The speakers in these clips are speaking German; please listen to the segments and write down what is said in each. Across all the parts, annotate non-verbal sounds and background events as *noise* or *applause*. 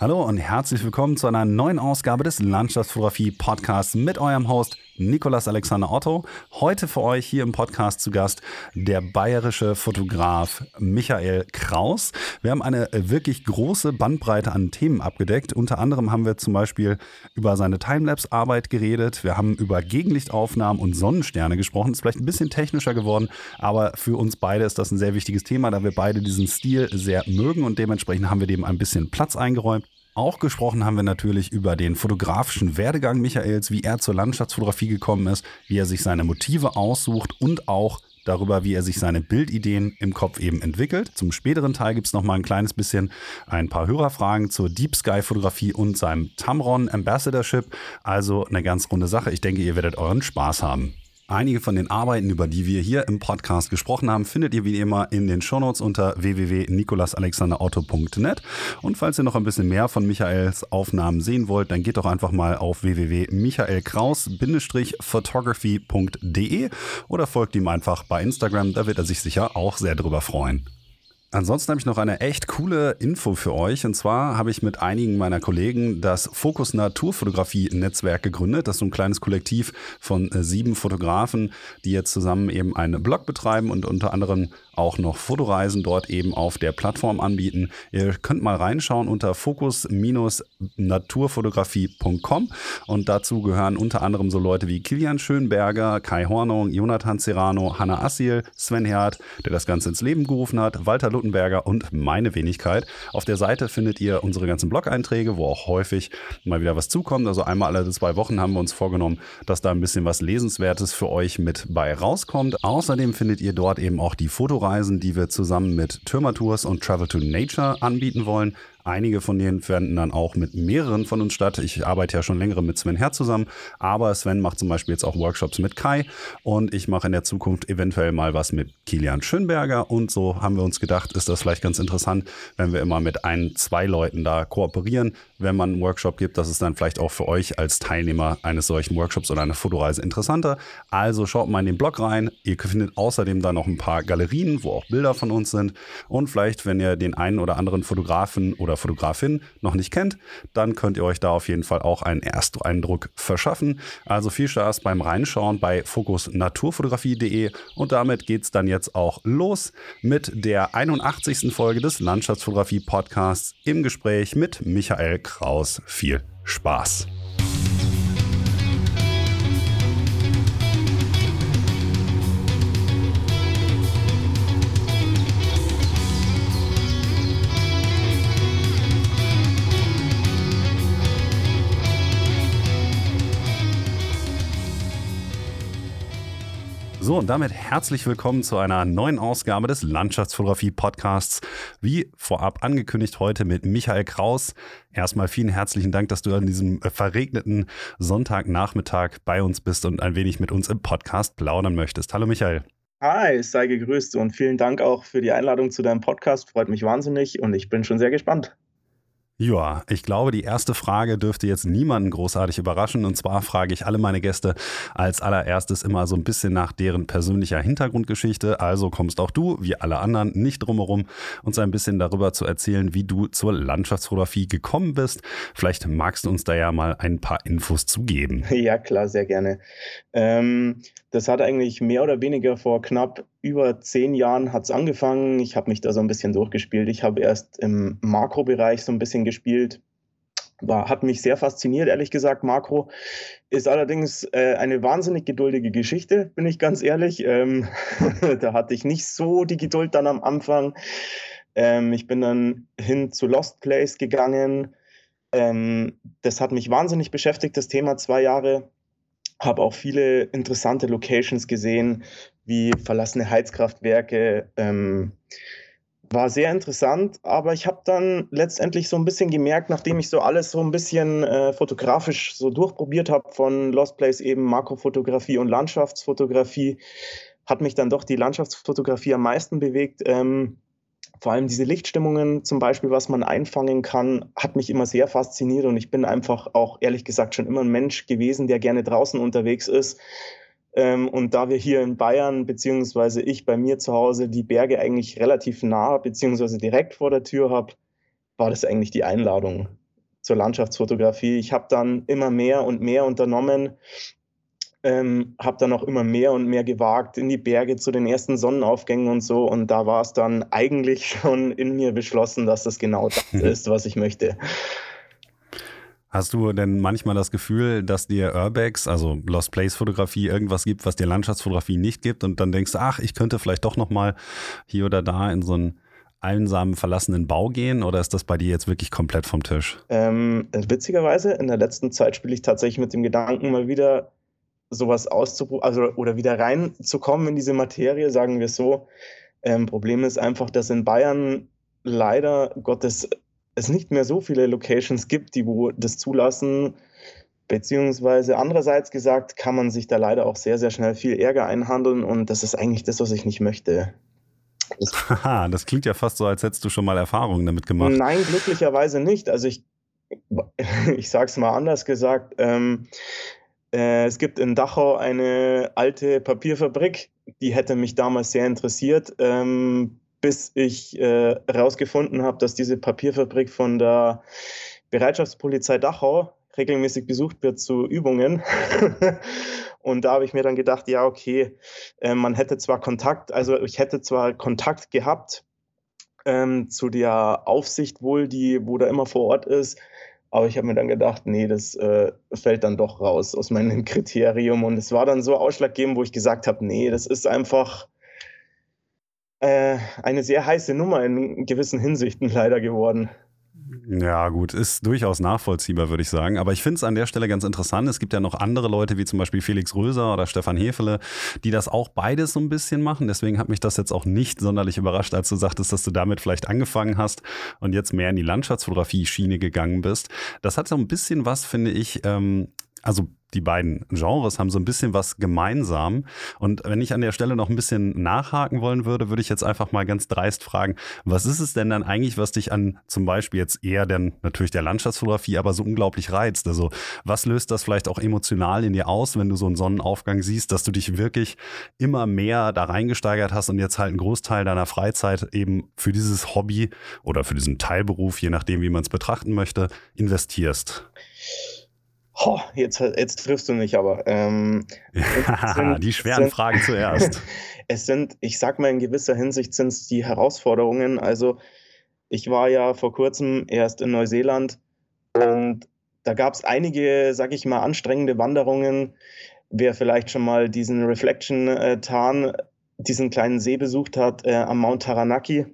Hallo und herzlich willkommen zu einer neuen Ausgabe des Landschaftsfotografie Podcasts mit eurem Host Nikolas Alexander Otto. Heute für euch hier im Podcast zu Gast der bayerische Fotograf Michael Kraus. Wir haben eine wirklich große Bandbreite an Themen abgedeckt. Unter anderem haben wir zum Beispiel über seine Timelapse-Arbeit geredet. Wir haben über Gegenlichtaufnahmen und Sonnensterne gesprochen. Ist vielleicht ein bisschen technischer geworden, aber für uns beide ist das ein sehr wichtiges Thema, da wir beide diesen Stil sehr mögen und dementsprechend haben wir dem ein bisschen Platz eingeräumt. Auch gesprochen haben wir natürlich über den fotografischen Werdegang Michaels, wie er zur Landschaftsfotografie gekommen ist, wie er sich seine Motive aussucht und auch darüber, wie er sich seine Bildideen im Kopf eben entwickelt. Zum späteren Teil gibt es noch mal ein kleines bisschen ein paar Hörerfragen zur Deep Sky Fotografie und seinem Tamron Ambassadorship. Also eine ganz runde Sache. Ich denke, ihr werdet euren Spaß haben. Einige von den Arbeiten, über die wir hier im Podcast gesprochen haben, findet ihr wie immer in den Shownotes unter www.nikolasalexanderauto.net. Und falls ihr noch ein bisschen mehr von Michaels Aufnahmen sehen wollt, dann geht doch einfach mal auf www.michaelkraus-photography.de oder folgt ihm einfach bei Instagram, da wird er sich sicher auch sehr drüber freuen. Ansonsten habe ich noch eine echt coole Info für euch. Und zwar habe ich mit einigen meiner Kollegen das Fokus Naturfotografie Netzwerk gegründet. Das ist so ein kleines Kollektiv von äh, sieben Fotografen, die jetzt zusammen eben einen Blog betreiben und unter anderem auch noch Fotoreisen dort eben auf der Plattform anbieten. Ihr könnt mal reinschauen unter fokus-naturfotografie.com und dazu gehören unter anderem so Leute wie Kilian Schönberger, Kai Hornung, Jonathan Serrano, Hanna Assil, Sven Herd, der das Ganze ins Leben gerufen hat, Walter Luttenberger und meine Wenigkeit. Auf der Seite findet ihr unsere ganzen Blog-Einträge, wo auch häufig mal wieder was zukommt. Also einmal alle zwei Wochen haben wir uns vorgenommen, dass da ein bisschen was Lesenswertes für euch mit bei rauskommt. Außerdem findet ihr dort eben auch die Fotoreisen, die wir zusammen mit Türmer und Travel to Nature anbieten wollen. Einige von denen finden dann auch mit mehreren von uns statt. Ich arbeite ja schon längere mit Sven Herr zusammen, aber Sven macht zum Beispiel jetzt auch Workshops mit Kai und ich mache in der Zukunft eventuell mal was mit Kilian Schönberger und so haben wir uns gedacht, ist das vielleicht ganz interessant, wenn wir immer mit ein, zwei Leuten da kooperieren, wenn man einen Workshop gibt. Das ist dann vielleicht auch für euch als Teilnehmer eines solchen Workshops oder einer Fotoreise interessanter. Also schaut mal in den Blog rein. Ihr findet außerdem da noch ein paar Galerien, wo auch Bilder von uns sind und vielleicht, wenn ihr den einen oder anderen Fotografen oder Fotografin noch nicht kennt, dann könnt ihr euch da auf jeden Fall auch einen Ersteindruck verschaffen. Also viel Spaß beim Reinschauen bei fokusnaturfotografie.de und damit geht es dann jetzt auch los mit der 81. Folge des Landschaftsfotografie Podcasts im Gespräch mit Michael Kraus. Viel Spaß! So, und damit herzlich willkommen zu einer neuen Ausgabe des Landschaftsfotografie Podcasts. Wie vorab angekündigt, heute mit Michael Kraus. Erstmal vielen herzlichen Dank, dass du an diesem verregneten Sonntagnachmittag bei uns bist und ein wenig mit uns im Podcast plaudern möchtest. Hallo Michael. Hi, sei gegrüßt und vielen Dank auch für die Einladung zu deinem Podcast. Freut mich wahnsinnig und ich bin schon sehr gespannt. Ja, ich glaube, die erste Frage dürfte jetzt niemanden großartig überraschen. Und zwar frage ich alle meine Gäste als allererstes immer so ein bisschen nach deren persönlicher Hintergrundgeschichte. Also kommst auch du, wie alle anderen, nicht drumherum, uns ein bisschen darüber zu erzählen, wie du zur Landschaftsfotografie gekommen bist. Vielleicht magst du uns da ja mal ein paar Infos zugeben. *laughs* Ja, klar, sehr gerne. Ähm, das hat eigentlich mehr oder weniger vor knapp über zehn Jahren hat's angefangen. Ich habe mich da so ein bisschen durchgespielt. Ich habe erst im Makrobereich so ein bisschen gespielt. War, hat mich sehr fasziniert, ehrlich gesagt. Makro ist allerdings äh, eine wahnsinnig geduldige Geschichte, bin ich ganz ehrlich. Ähm, *laughs* da hatte ich nicht so die Geduld dann am Anfang. Ähm, ich bin dann hin zu Lost Place gegangen. Ähm, das hat mich wahnsinnig beschäftigt, das Thema zwei Jahre habe auch viele interessante Locations gesehen, wie verlassene Heizkraftwerke. Ähm, war sehr interessant, aber ich habe dann letztendlich so ein bisschen gemerkt, nachdem ich so alles so ein bisschen äh, fotografisch so durchprobiert habe, von Lost Place eben Makrofotografie und Landschaftsfotografie, hat mich dann doch die Landschaftsfotografie am meisten bewegt. Ähm, vor allem diese Lichtstimmungen zum Beispiel, was man einfangen kann, hat mich immer sehr fasziniert und ich bin einfach auch ehrlich gesagt schon immer ein Mensch gewesen, der gerne draußen unterwegs ist. Ähm, und da wir hier in Bayern, beziehungsweise ich bei mir zu Hause, die Berge eigentlich relativ nah, beziehungsweise direkt vor der Tür habe, war das eigentlich die Einladung. zur Landschaftsfotografie. Ich habe dann immer mehr und mehr unternommen, ähm, habe dann auch immer mehr und mehr gewagt in die Berge zu den ersten Sonnenaufgängen und so. Und da war es dann eigentlich *laughs* schon in mir beschlossen, dass das genau das *laughs* ist, was ich möchte. Hast du denn manchmal das Gefühl, dass dir Urbex, also Lost Place Fotografie, irgendwas gibt, was dir Landschaftsfotografie nicht gibt und dann denkst, ach, ich könnte vielleicht doch noch mal hier oder da in so einen einsamen verlassenen Bau gehen oder ist das bei dir jetzt wirklich komplett vom Tisch? Ähm, witzigerweise, in der letzten Zeit spiele ich tatsächlich mit dem Gedanken, mal wieder sowas auszuprobieren, also oder wieder reinzukommen in diese Materie, sagen wir so. Ähm, Problem ist einfach, dass in Bayern leider Gottes es nicht mehr so viele Locations gibt, die wo das zulassen. Beziehungsweise andererseits gesagt, kann man sich da leider auch sehr, sehr schnell viel Ärger einhandeln und das ist eigentlich das, was ich nicht möchte. Das, *laughs* das klingt ja fast so, als hättest du schon mal Erfahrungen damit gemacht. Nein, glücklicherweise nicht. Also ich, *laughs* ich sage es mal anders gesagt, ähm, äh, es gibt in Dachau eine alte Papierfabrik, die hätte mich damals sehr interessiert, ähm, bis ich herausgefunden äh, habe, dass diese Papierfabrik von der Bereitschaftspolizei Dachau regelmäßig besucht wird zu Übungen. *laughs* und da habe ich mir dann gedacht, ja, okay, äh, man hätte zwar Kontakt, also ich hätte zwar Kontakt gehabt ähm, zu der Aufsicht wohl, die, wo da immer vor Ort ist, aber ich habe mir dann gedacht, nee, das äh, fällt dann doch raus aus meinem *laughs* Kriterium. Und es war dann so ausschlaggebend, wo ich gesagt habe, nee, das ist einfach äh, eine sehr heiße Nummer in gewissen Hinsichten *laughs* leider geworden. Ja, gut, ist durchaus nachvollziehbar, würde ich sagen. Aber ich finde es an der Stelle ganz interessant. Es gibt ja noch andere Leute, wie zum Beispiel Felix Röser oder Stefan Hefele, die das auch beides so ein bisschen machen. Deswegen hat mich das jetzt auch nicht sonderlich überrascht, als du sagtest, dass du damit vielleicht angefangen hast und jetzt mehr in die Landschaftsfotografie-Schiene gegangen bist. Das hat so ein bisschen was, finde ich, ähm, also die beiden Genres haben so ein bisschen was gemeinsam. Und wenn ich an der Stelle noch ein bisschen nachhaken wollen würde, würde ich jetzt einfach mal ganz dreist fragen, was ist es denn dann eigentlich, was dich an zum Beispiel jetzt eher denn natürlich der Landschaftsfotografie, aber so unglaublich reizt? Also was löst das vielleicht auch emotional in dir aus, wenn du so einen Sonnenaufgang siehst, dass du dich wirklich immer mehr da reingesteigert hast und jetzt halt einen Großteil deiner Freizeit eben für dieses Hobby oder für diesen Teilberuf, je nachdem, wie man es betrachten möchte, investierst? Oh, jetzt, jetzt triffst du mich aber. Ähm, *laughs* sind, die schweren sind, Fragen zuerst. *laughs* es sind, ich sag mal, in gewisser Hinsicht sind es die Herausforderungen. Also, ich war ja vor kurzem erst in Neuseeland und da gab es einige, sag ich mal, anstrengende Wanderungen. Wer vielleicht schon mal diesen Reflection-Tarn, äh, diesen kleinen See besucht hat äh, am Mount Taranaki,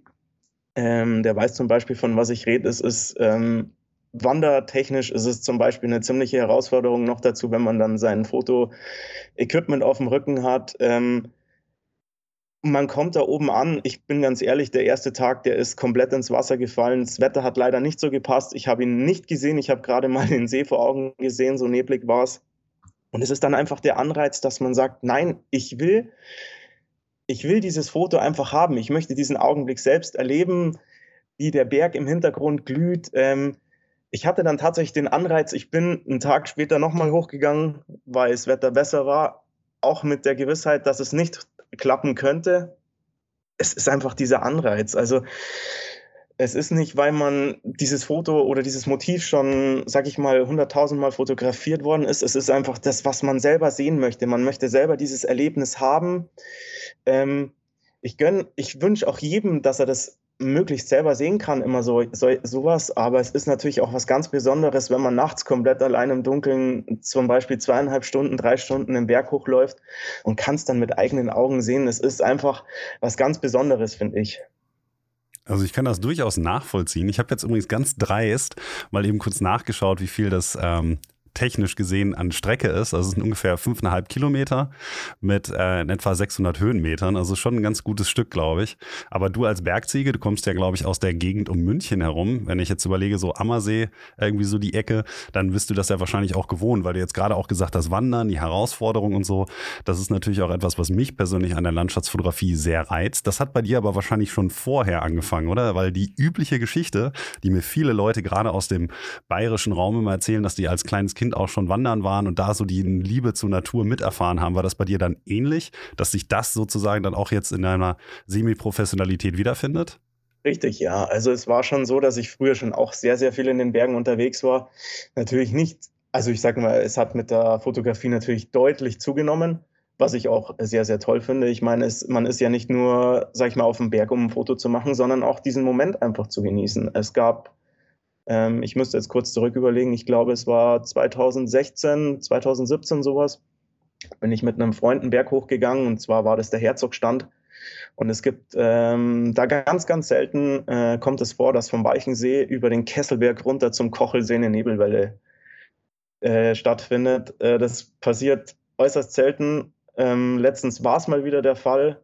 ähm, der weiß zum Beispiel, von was ich rede. Es ist ähm, wandertechnisch ist es zum Beispiel eine ziemliche Herausforderung noch dazu, wenn man dann sein Foto-Equipment auf dem Rücken hat. Ähm, man kommt da oben an. Ich bin ganz ehrlich, der erste Tag, der ist komplett ins Wasser gefallen. Das Wetter hat leider nicht so gepasst. Ich habe ihn nicht gesehen. Ich habe gerade mal den See vor Augen gesehen. So neblig war es. Und es ist dann einfach der Anreiz, dass man sagt, nein, ich will, ich will dieses Foto einfach haben. Ich möchte diesen Augenblick selbst erleben, wie der Berg im Hintergrund glüht. Ähm, ich hatte dann tatsächlich den Anreiz, ich bin einen Tag später nochmal hochgegangen, weil das Wetter besser war, auch mit der Gewissheit, dass es nicht klappen könnte. Es ist einfach dieser Anreiz. Also es ist nicht, weil man dieses Foto oder dieses Motiv schon, sag ich mal, hunderttausendmal fotografiert worden ist. Es ist einfach das, was man selber sehen möchte. Man möchte selber dieses Erlebnis haben. Ähm, ich ich wünsche auch jedem, dass er das möglichst selber sehen kann, immer so, so sowas. Aber es ist natürlich auch was ganz Besonderes, wenn man nachts komplett allein im Dunkeln zum Beispiel zweieinhalb Stunden, drei Stunden den Berg hochläuft und kann es dann mit eigenen Augen sehen. Es ist einfach was ganz Besonderes, finde ich. Also ich kann das durchaus nachvollziehen. Ich habe jetzt übrigens ganz dreist mal eben kurz nachgeschaut, wie viel das ähm, technisch gesehen an Strecke ist. Also es sind ungefähr fünfeinhalb Kilometer mit äh, etwa 600 Höhenmetern. Also schon ein ganz gutes Stück, glaube ich. Aber du als Bergziege, du kommst ja, glaube ich, aus der Gegend um München herum. Wenn ich jetzt überlege, so Ammersee, irgendwie so die Ecke, dann bist du das ja wahrscheinlich auch gewohnt, weil du jetzt gerade auch gesagt hast, Wandern, die Herausforderung und so. Das ist natürlich auch etwas, was mich persönlich an der Landschaftsfotografie sehr reizt. Das hat bei dir aber wahrscheinlich schon vorher angefangen, oder? Weil die übliche Geschichte, die mir viele Leute gerade aus dem bayerischen Raum immer erzählen, dass die als kleines Kind Kind auch schon wandern waren und da so die Liebe zur Natur miterfahren haben, war das bei dir dann ähnlich, dass sich das sozusagen dann auch jetzt in deiner Semi-Professionalität wiederfindet? Richtig, ja. Also es war schon so, dass ich früher schon auch sehr, sehr viel in den Bergen unterwegs war. Natürlich nicht, also ich sage mal, es hat mit der Fotografie natürlich deutlich zugenommen, was ich auch sehr, sehr toll finde. Ich meine, es, man ist ja nicht nur, sag ich mal, auf dem Berg, um ein Foto zu machen, sondern auch diesen Moment einfach zu genießen. Es gab, ähm, ich müsste jetzt kurz zurück überlegen, ich glaube, es war 2016, 2017 sowas, bin ich mit einem Freund einen Berg hochgegangen und zwar war das der Herzogstand. Und es gibt ähm, da ganz, ganz selten äh, kommt es vor, dass vom Weichensee über den Kesselberg runter zum Kochelsee eine Nebelwelle äh, stattfindet. Äh, das passiert äußerst selten. Ähm, letztens war es mal wieder der Fall.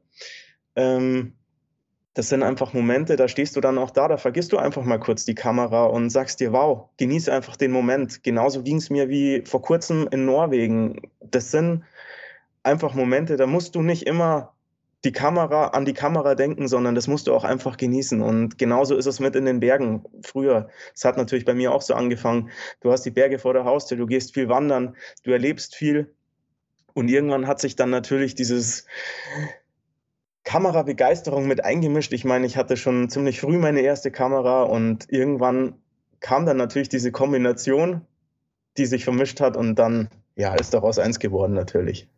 Ähm, das sind einfach Momente, da stehst du dann auch da, da vergisst du einfach mal kurz die Kamera und sagst dir, wow, genieße einfach den Moment. Genauso ging es mir wie vor kurzem in Norwegen. Das sind einfach Momente, da musst du nicht immer die Kamera an die Kamera denken, sondern das musst du auch einfach genießen. Und genauso ist es mit in den Bergen früher. Es hat natürlich bei mir auch so angefangen. Du hast die Berge vor der Haustür, du gehst viel wandern, du erlebst viel. Und irgendwann hat sich dann natürlich dieses Kamerabegeisterung mit eingemischt. Ich meine, ich hatte schon ziemlich früh meine erste Kamera und irgendwann kam dann natürlich diese Kombination, die sich vermischt hat und dann ja, ist daraus eins geworden natürlich.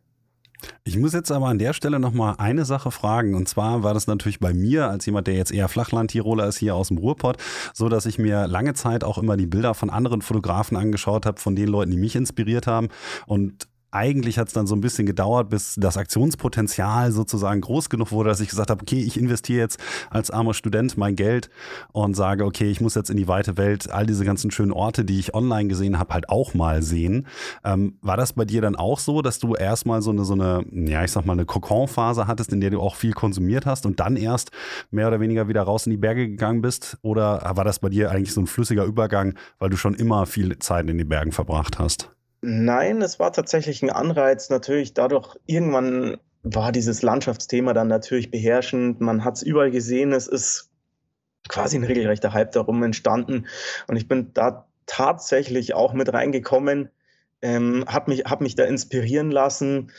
Ich muss jetzt aber an der Stelle nochmal eine Sache fragen. Und zwar war das natürlich bei mir, als jemand, der jetzt eher Flachland-Tiroler ist, hier aus dem Ruhrpott, so dass ich mir lange Zeit auch immer die Bilder von anderen Fotografen angeschaut habe, von den Leuten, die mich inspiriert haben. Und eigentlich hat es dann so ein bisschen gedauert, bis das Aktionspotenzial sozusagen groß genug wurde, dass ich gesagt habe, okay, ich investiere jetzt als armer Student mein Geld und sage, okay, ich muss jetzt in die weite Welt all diese ganzen schönen Orte, die ich online gesehen habe, halt auch mal sehen. Ähm, war das bei dir dann auch so, dass du erstmal so eine, so eine, ja, ich sag mal, eine Kokon-Phase hattest, in der du auch viel konsumiert hast und dann erst mehr oder weniger wieder raus in die Berge gegangen bist? Oder war das bei dir eigentlich so ein flüssiger Übergang, weil du schon immer viel Zeit in den Bergen verbracht hast? Nein, es war tatsächlich ein Anreiz. Natürlich, dadurch irgendwann war dieses Landschaftsthema dann natürlich beherrschend. Man hat es überall gesehen. Es ist quasi ein regelrechter Hype darum entstanden. Und ich bin da tatsächlich auch mit reingekommen, ähm, habe mich, hab mich da inspirieren lassen.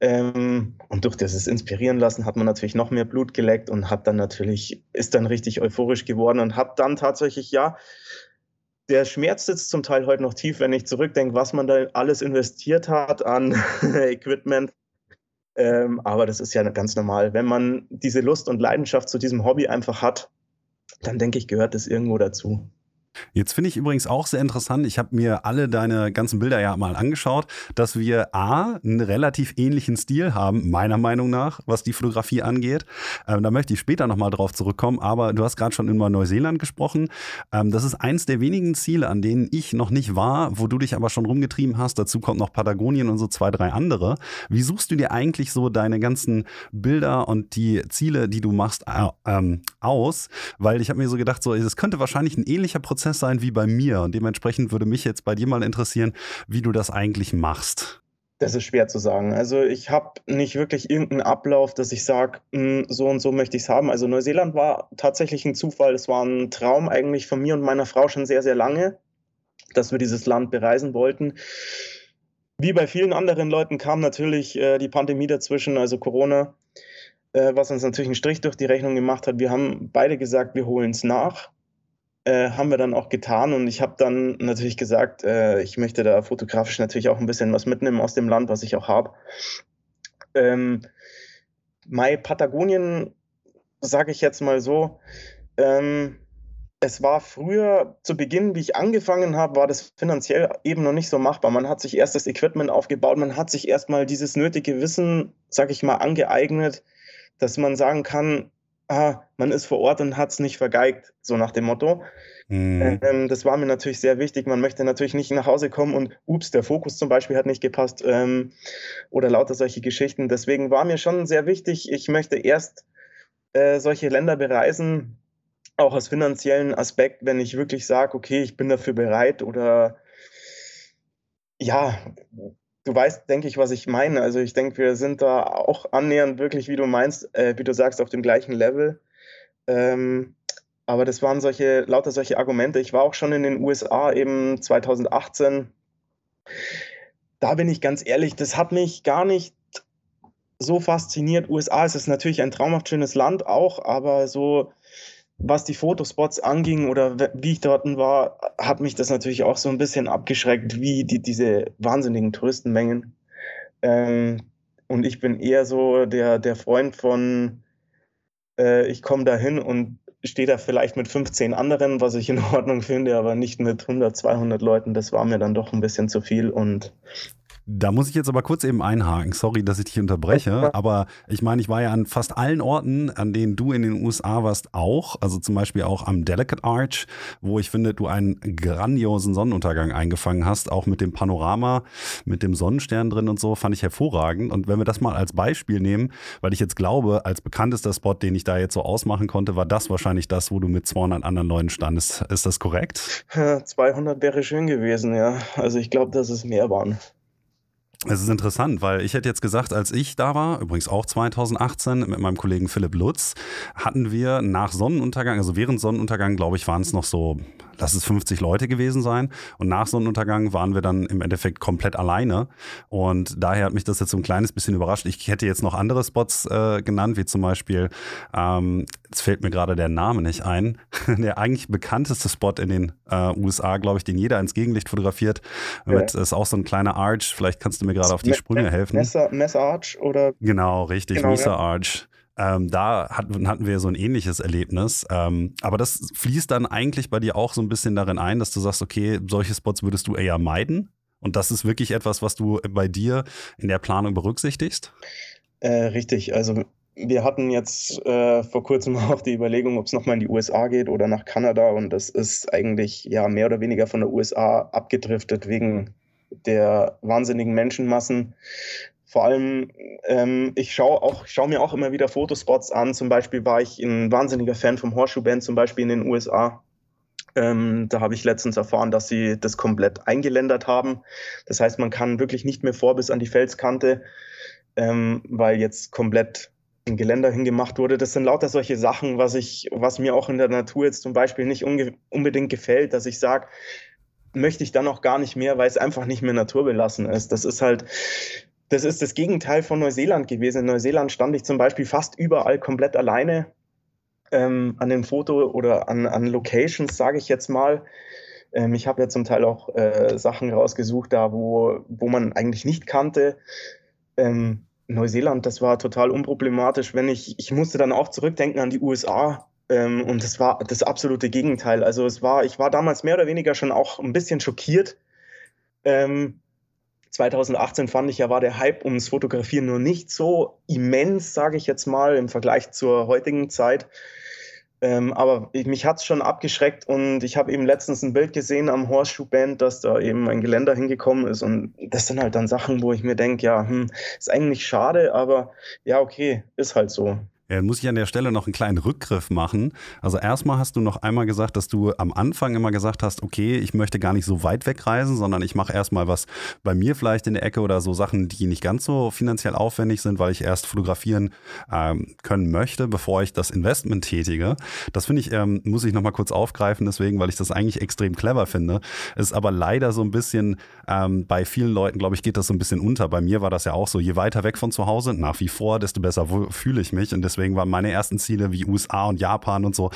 Ähm, und durch dieses Inspirieren lassen hat man natürlich noch mehr Blut geleckt und hat dann natürlich, ist dann richtig euphorisch geworden und habe dann tatsächlich, ja, der Schmerz sitzt zum Teil heute noch tief, wenn ich zurückdenke, was man da alles investiert hat an *laughs* Equipment. Ähm, aber das ist ja ganz normal. Wenn man diese Lust und Leidenschaft zu diesem Hobby einfach hat, dann denke ich, gehört das irgendwo dazu. Jetzt finde ich übrigens auch sehr interessant, ich habe mir alle deine ganzen Bilder ja mal angeschaut, dass wir A, einen relativ ähnlichen Stil haben, meiner Meinung nach, was die Fotografie angeht. Ähm, da möchte ich später nochmal drauf zurückkommen, aber du hast gerade schon über Neuseeland gesprochen. Ähm, das ist eins der wenigen Ziele, an denen ich noch nicht war, wo du dich aber schon rumgetrieben hast. Dazu kommt noch Patagonien und so zwei, drei andere. Wie suchst du dir eigentlich so deine ganzen Bilder und die Ziele, die du machst, äh, ähm, aus? Weil ich habe mir so gedacht, so, es könnte wahrscheinlich ein ähnlicher Prozess Prozess sein wie bei mir. Und dementsprechend würde mich jetzt bei dir mal interessieren, wie du das eigentlich machst. Das ist schwer zu sagen. Also ich habe nicht wirklich irgendeinen Ablauf, dass ich sage, hm, so und so möchte ich es haben. Also Neuseeland war tatsächlich ein Zufall. Es war ein Traum eigentlich von mir und meiner Frau schon sehr, sehr lange, dass wir dieses Land bereisen wollten. Wie bei vielen anderen Leuten kam natürlich äh, die Pandemie dazwischen, also Corona, äh, was uns natürlich einen Strich durch die Rechnung gemacht hat. Wir haben beide gesagt, wir holen es nach. Äh, haben wir dann auch getan und ich habe dann natürlich gesagt, äh, ich möchte da fotografisch natürlich auch ein bisschen was mitnehmen aus dem Land, was ich auch habe. Ähm, Mai Patagonien, sage ich jetzt mal so, ähm, es war früher zu Beginn, wie ich angefangen habe, war das finanziell eben noch nicht so machbar. Man hat sich erst das Equipment aufgebaut, man hat sich erstmal dieses nötige Wissen, sage ich mal, angeeignet, dass man sagen kann, ah, man ist vor Ort und hat es nicht vergeigt, so nach dem Motto. Mhm. Ähm, das war mir natürlich sehr wichtig. Man möchte natürlich nicht nach Hause kommen und, ups, der Fokus zum Beispiel hat nicht gepasst ähm, oder lauter solche Geschichten. Deswegen war mir schon sehr wichtig, ich möchte erst äh, solche Länder bereisen, auch aus finanziellen Aspekt, wenn ich wirklich sage, okay, ich bin dafür bereit oder ja, du weißt, denke ich, was ich meine. Also ich denke, wir sind da auch annähernd wirklich, wie du meinst, äh, wie du sagst, auf dem gleichen Level. Ähm, aber das waren solche, lauter solche Argumente. Ich war auch schon in den USA eben 2018. Da bin ich ganz ehrlich, das hat mich gar nicht so fasziniert. USA ist es natürlich ein traumhaft schönes Land auch, aber so was die Fotospots anging oder wie ich dort war, hat mich das natürlich auch so ein bisschen abgeschreckt, wie die, diese wahnsinnigen Touristenmengen. Ähm, und ich bin eher so der, der Freund von, äh, ich komme da hin und stehe da vielleicht mit 15 anderen, was ich in *laughs* Ordnung finde, aber nicht mit 100, 200 Leuten. Das war mir dann doch ein bisschen zu viel und da muss ich jetzt aber kurz eben einhaken. Sorry, dass ich dich unterbreche. Aber ich meine, ich war ja an fast allen Orten, an denen du in den USA warst, auch. Also zum Beispiel auch am Delicate Arch, wo ich finde, du einen grandiosen Sonnenuntergang eingefangen hast. Auch mit dem Panorama, mit dem Sonnenstern drin und so, fand ich hervorragend. Und wenn wir das mal als Beispiel nehmen, weil ich jetzt glaube, als bekanntester Spot, den ich da jetzt so ausmachen konnte, war das wahrscheinlich das, wo du mit 200 anderen Leuten standest. Ist das korrekt? 200 wäre schön gewesen, ja. Also ich glaube, dass es mehr waren. Es ist interessant, weil ich hätte jetzt gesagt, als ich da war, übrigens auch 2018 mit meinem Kollegen Philipp Lutz, hatten wir nach Sonnenuntergang, also während Sonnenuntergang, glaube ich, waren es noch so lass es 50 Leute gewesen sein. Und nach Sonnenuntergang waren wir dann im Endeffekt komplett alleine. Und daher hat mich das jetzt so ein kleines bisschen überrascht. Ich hätte jetzt noch andere Spots äh, genannt, wie zum Beispiel, ähm, jetzt fällt mir gerade der Name nicht ein, *laughs* der eigentlich bekannteste Spot in den äh, USA, glaube ich, den jeder ins Gegenlicht fotografiert. Ja. Mit, ist auch so ein kleiner Arch. Vielleicht kannst du mir gerade auf die Sprünge helfen. Messer, Messer Arch oder? Genau, richtig, genau, Messer ja. Arch. Ähm, da hatten, hatten wir so ein ähnliches Erlebnis. Ähm, aber das fließt dann eigentlich bei dir auch so ein bisschen darin ein, dass du sagst, okay, solche Spots würdest du eher meiden. Und das ist wirklich etwas, was du bei dir in der Planung berücksichtigst? Äh, richtig. Also wir hatten jetzt äh, vor kurzem *laughs* auch die Überlegung, ob es nochmal in die USA geht oder nach Kanada. Und das ist eigentlich ja mehr oder weniger von der USA abgedriftet wegen der wahnsinnigen Menschenmassen. Vor allem, ähm, ich schaue auch, mir auch immer wieder Fotospots an. Zum Beispiel war ich ein wahnsinniger Fan vom Horseshoe Band, zum Beispiel in den USA. Ähm, da habe ich letztens erfahren, dass sie das komplett eingeländert haben. Das heißt, man kann wirklich nicht mehr vor bis an die Felskante, ähm, weil jetzt komplett ein Geländer hingemacht wurde. Das sind lauter solche Sachen, was ich, was mir auch in der Natur jetzt zum Beispiel nicht unbedingt gefällt, dass ich sage, möchte ich dann auch gar nicht mehr, weil es einfach nicht mehr naturbelassen ist. Das ist halt, das ist das Gegenteil von Neuseeland gewesen. In Neuseeland stand ich zum Beispiel fast überall komplett alleine ähm, an dem Foto oder an, an Locations, sage ich jetzt mal. Ähm, ich habe ja zum Teil auch äh, Sachen rausgesucht, da wo, wo man eigentlich nicht kannte. Ähm, Neuseeland, das war total unproblematisch. Wenn ich, ich musste dann auch zurückdenken an die USA. Ähm, und das war das absolute Gegenteil. Also es war, ich war damals mehr oder weniger schon auch ein bisschen schockiert, ähm, 2018 fand ich ja, war der Hype ums Fotografieren nur nicht so immens, sage ich jetzt mal, im Vergleich zur heutigen Zeit. Ähm, aber mich hat es schon abgeschreckt und ich habe eben letztens ein Bild gesehen am Horseshoe Band, dass da eben ein Geländer hingekommen ist. Und das sind halt dann Sachen, wo ich mir denke, ja, hm, ist eigentlich schade, aber ja, okay, ist halt so. Ja, muss ich an der Stelle noch einen kleinen Rückgriff machen. Also erstmal hast du noch einmal gesagt, dass du am Anfang immer gesagt hast, okay, ich möchte gar nicht so weit wegreisen, sondern ich mache erstmal was bei mir vielleicht in der Ecke oder so Sachen, die nicht ganz so finanziell aufwendig sind, weil ich erst fotografieren ähm, können möchte, bevor ich das Investment tätige. Das finde ich, ähm, muss ich nochmal kurz aufgreifen, deswegen, weil ich das eigentlich extrem clever finde. Ist aber leider so ein bisschen, ähm, bei vielen Leuten, glaube ich, geht das so ein bisschen unter. Bei mir war das ja auch so, je weiter weg von zu Hause, nach wie vor, desto besser fühle ich mich und deswegen waren meine ersten Ziele wie USA und Japan und so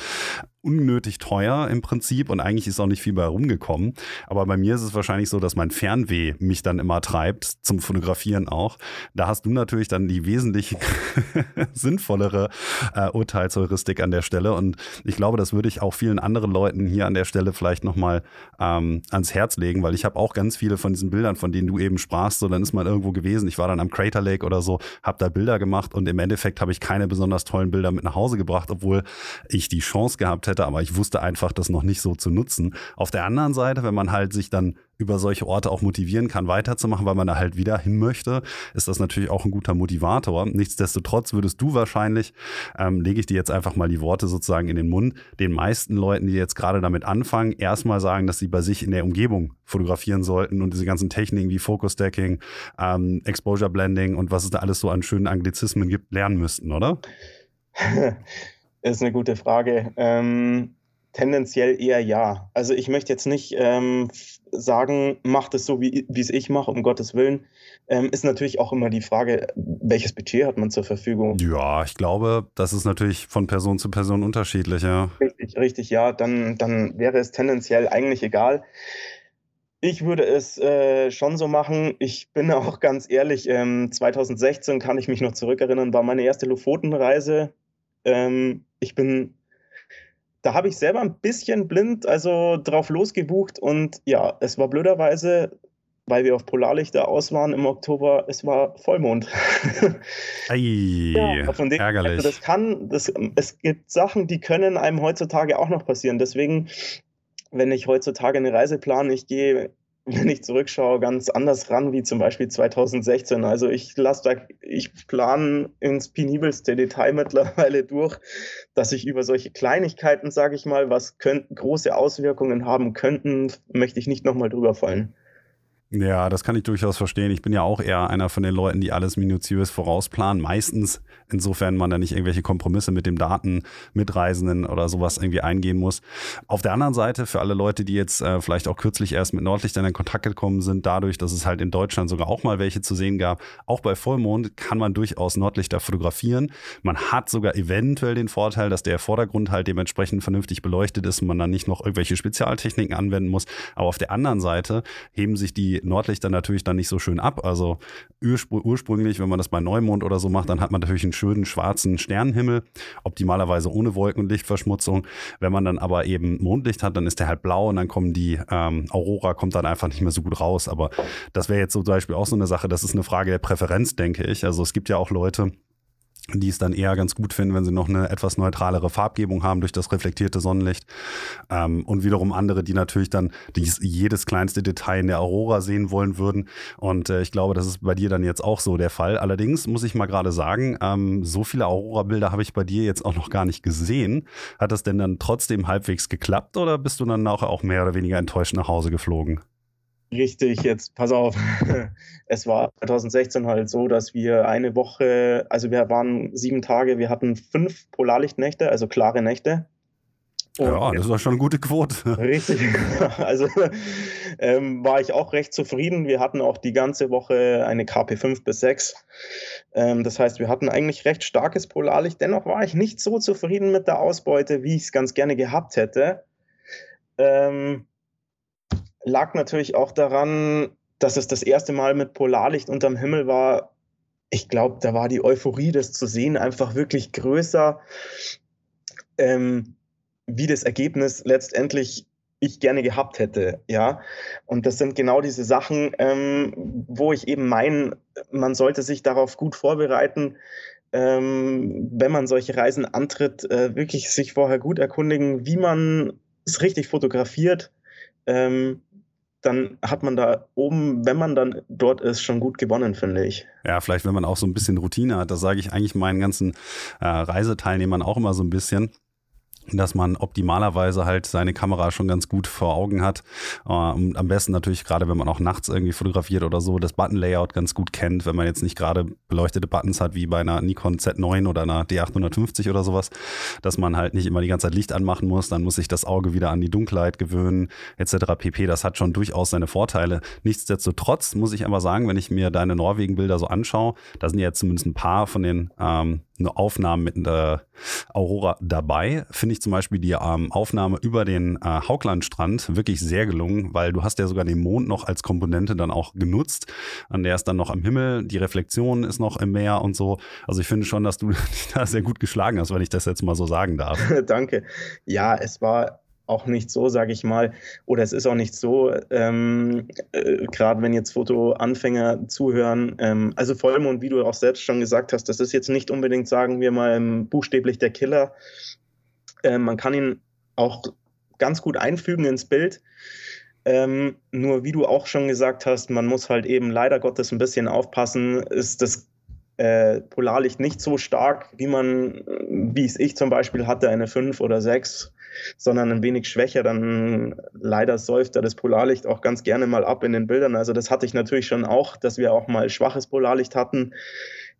unnötig teuer im Prinzip und eigentlich ist auch nicht viel bei rumgekommen. Aber bei mir ist es wahrscheinlich so, dass mein Fernweh mich dann immer treibt, zum Fotografieren auch. Da hast du natürlich dann die wesentlich *laughs* sinnvollere äh, Urteilsheuristik an der Stelle und ich glaube, das würde ich auch vielen anderen Leuten hier an der Stelle vielleicht nochmal ähm, ans Herz legen, weil ich habe auch ganz viele von diesen Bildern, von denen du eben sprachst, so dann ist man irgendwo gewesen, ich war dann am Crater Lake oder so, habe da Bilder gemacht und im Endeffekt habe ich keine besonders tollen Bilder mit nach Hause gebracht, obwohl ich die Chance gehabt hätte, aber ich wusste einfach, das noch nicht so zu nutzen. Auf der anderen Seite, wenn man halt sich dann über solche Orte auch motivieren kann, weiterzumachen, weil man da halt wieder hin möchte, ist das natürlich auch ein guter Motivator. Nichtsdestotrotz würdest du wahrscheinlich, ähm, lege ich dir jetzt einfach mal die Worte sozusagen in den Mund, den meisten Leuten, die jetzt gerade damit anfangen, erstmal sagen, dass sie bei sich in der Umgebung fotografieren sollten und diese ganzen Techniken wie Focus Stacking, ähm, Exposure Blending und was es da alles so an schönen Anglizismen gibt, lernen müssten, oder? *laughs* ist eine gute Frage. Ähm, tendenziell eher ja. Also ich möchte jetzt nicht ähm, sagen, macht es so, wie es ich mache, um Gottes Willen. Ähm, ist natürlich auch immer die Frage, welches Budget hat man zur Verfügung? Ja, ich glaube, das ist natürlich von Person zu Person unterschiedlich. Ja. Richtig, richtig, ja. Dann, dann wäre es tendenziell eigentlich egal. Ich würde es äh, schon so machen. Ich bin *laughs* auch ganz ehrlich, ähm, 2016 kann ich mich noch zurückerinnern, war meine erste Lofotenreise. Ähm, ich bin da habe ich selber ein bisschen blind also drauf losgebucht und ja, es war blöderweise, weil wir auf Polarlichter aus waren im Oktober, es war Vollmond. *laughs* Ei, ja, von dem, ärgerlich. Also das kann, das, es gibt Sachen, die können einem heutzutage auch noch passieren. Deswegen, wenn ich heutzutage eine Reise plane, ich gehe *laughs* wenn ich zurückschaue, ganz anders ran wie zum Beispiel 2016. Also ich lasse da, ich plane ins penibelste Detail mittlerweile durch, dass ich über solche Kleinigkeiten, sage ich mal, was könnten, große Auswirkungen haben könnten, möchte ich nicht nochmal drüber fallen. Ja, das kann ich durchaus verstehen. Ich bin ja auch eher einer von den Leuten, die alles minutiös vorausplanen. Meistens, insofern man da nicht irgendwelche Kompromisse mit dem Daten, Mitreisenden oder sowas irgendwie eingehen muss. Auf der anderen Seite, für alle Leute, die jetzt äh, vielleicht auch kürzlich erst mit Nordlichtern in Kontakt gekommen sind, dadurch, dass es halt in Deutschland sogar auch mal welche zu sehen gab, auch bei Vollmond kann man durchaus Nordlichter fotografieren. Man hat sogar eventuell den Vorteil, dass der Vordergrund halt dementsprechend vernünftig beleuchtet ist und man dann nicht noch irgendwelche Spezialtechniken anwenden muss. Aber auf der anderen Seite heben sich die Nordlichter natürlich dann nicht so schön ab. Also urspr ursprünglich, wenn man das bei Neumond oder so macht, dann hat man natürlich einen schönen schwarzen Sternenhimmel, optimalerweise ohne Wolken- und Lichtverschmutzung. Wenn man dann aber eben Mondlicht hat, dann ist der halt blau und dann kommen die ähm, Aurora kommt dann einfach nicht mehr so gut raus. Aber das wäre jetzt zum Beispiel auch so eine Sache, das ist eine Frage der Präferenz, denke ich. Also es gibt ja auch Leute, die es dann eher ganz gut finden, wenn sie noch eine etwas neutralere Farbgebung haben durch das reflektierte Sonnenlicht. Ähm, und wiederum andere, die natürlich dann dies, jedes kleinste Detail in der Aurora sehen wollen würden. Und äh, ich glaube, das ist bei dir dann jetzt auch so der Fall. Allerdings muss ich mal gerade sagen, ähm, so viele Aurora-Bilder habe ich bei dir jetzt auch noch gar nicht gesehen. Hat das denn dann trotzdem halbwegs geklappt oder bist du dann nachher auch mehr oder weniger enttäuscht nach Hause geflogen? Richtig, jetzt pass auf. *laughs* Es war 2016 halt so, dass wir eine Woche, also wir waren sieben Tage, wir hatten fünf Polarlichtnächte, also klare Nächte. Und ja, das war schon eine gute Quote. *laughs* Richtig. *laughs* Also ähm, war ich auch recht zufrieden. Wir hatten auch die ganze Woche eine KP 5 bis 6. Ähm, das heißt, wir hatten eigentlich recht starkes Polarlicht. Dennoch war ich nicht so zufrieden mit der Ausbeute, wie ich es ganz gerne gehabt hätte. Ähm, lag natürlich auch daran, dass es das erste Mal mit Polarlicht unterm Himmel war. Ich glaube, da war die Euphorie, das zu sehen, einfach wirklich größer, ähm, wie das Ergebnis letztendlich ich gerne gehabt hätte, ja. Und das sind genau diese Sachen, ähm, wo ich eben meine, man sollte sich darauf gut vorbereiten, ähm, wenn man solche Reisen antritt, äh, wirklich sich vorher gut erkundigen, wie man es richtig fotografiert, ähm, dann hat man da oben, wenn man dann dort ist, schon gut gewonnen, finde ich. Ja, vielleicht, wenn man auch so ein bisschen Routine hat, das sage ich eigentlich meinen ganzen äh, Reiseteilnehmern auch immer so ein bisschen dass man optimalerweise halt seine Kamera schon ganz gut vor Augen hat. Äh, und am besten natürlich gerade, wenn man auch nachts irgendwie fotografiert oder so, das Button-Layout ganz gut kennt, wenn man jetzt nicht gerade beleuchtete Buttons hat wie bei einer Nikon Z9 oder einer D850 oder sowas, dass man halt nicht immer die ganze Zeit Licht anmachen muss, dann muss sich das Auge wieder an die Dunkelheit gewöhnen, etc. pp. Das hat schon durchaus seine Vorteile. Nichtsdestotrotz muss ich aber sagen, wenn ich mir deine Norwegen-Bilder so anschaue, da sind ja jetzt zumindest ein paar von den ähm, Aufnahmen mit der Aurora dabei, finde ich zum Beispiel die ähm, Aufnahme über den äh, Hauglandstrand wirklich sehr gelungen, weil du hast ja sogar den Mond noch als Komponente dann auch genutzt. An der ist dann noch am Himmel, die Reflexion ist noch im Meer und so. Also ich finde schon, dass du *laughs* da sehr gut geschlagen hast, wenn ich das jetzt mal so sagen darf. *laughs* Danke. Ja, es war auch nicht so, sage ich mal, oder es ist auch nicht so, ähm, äh, gerade wenn jetzt Fotoanfänger zuhören, ähm, also Vollmond, wie du auch selbst schon gesagt hast, das ist jetzt nicht unbedingt, sagen wir mal, buchstäblich der Killer. Äh, man kann ihn auch ganz gut einfügen ins Bild. Ähm, nur wie du auch schon gesagt hast, man muss halt eben leider Gottes ein bisschen aufpassen, ist das äh, Polarlicht nicht so stark, wie man, wie es ich zum Beispiel hatte, eine 5 oder 6 sondern ein wenig schwächer, dann leider säuft da das Polarlicht auch ganz gerne mal ab in den Bildern. Also das hatte ich natürlich schon auch, dass wir auch mal schwaches Polarlicht hatten.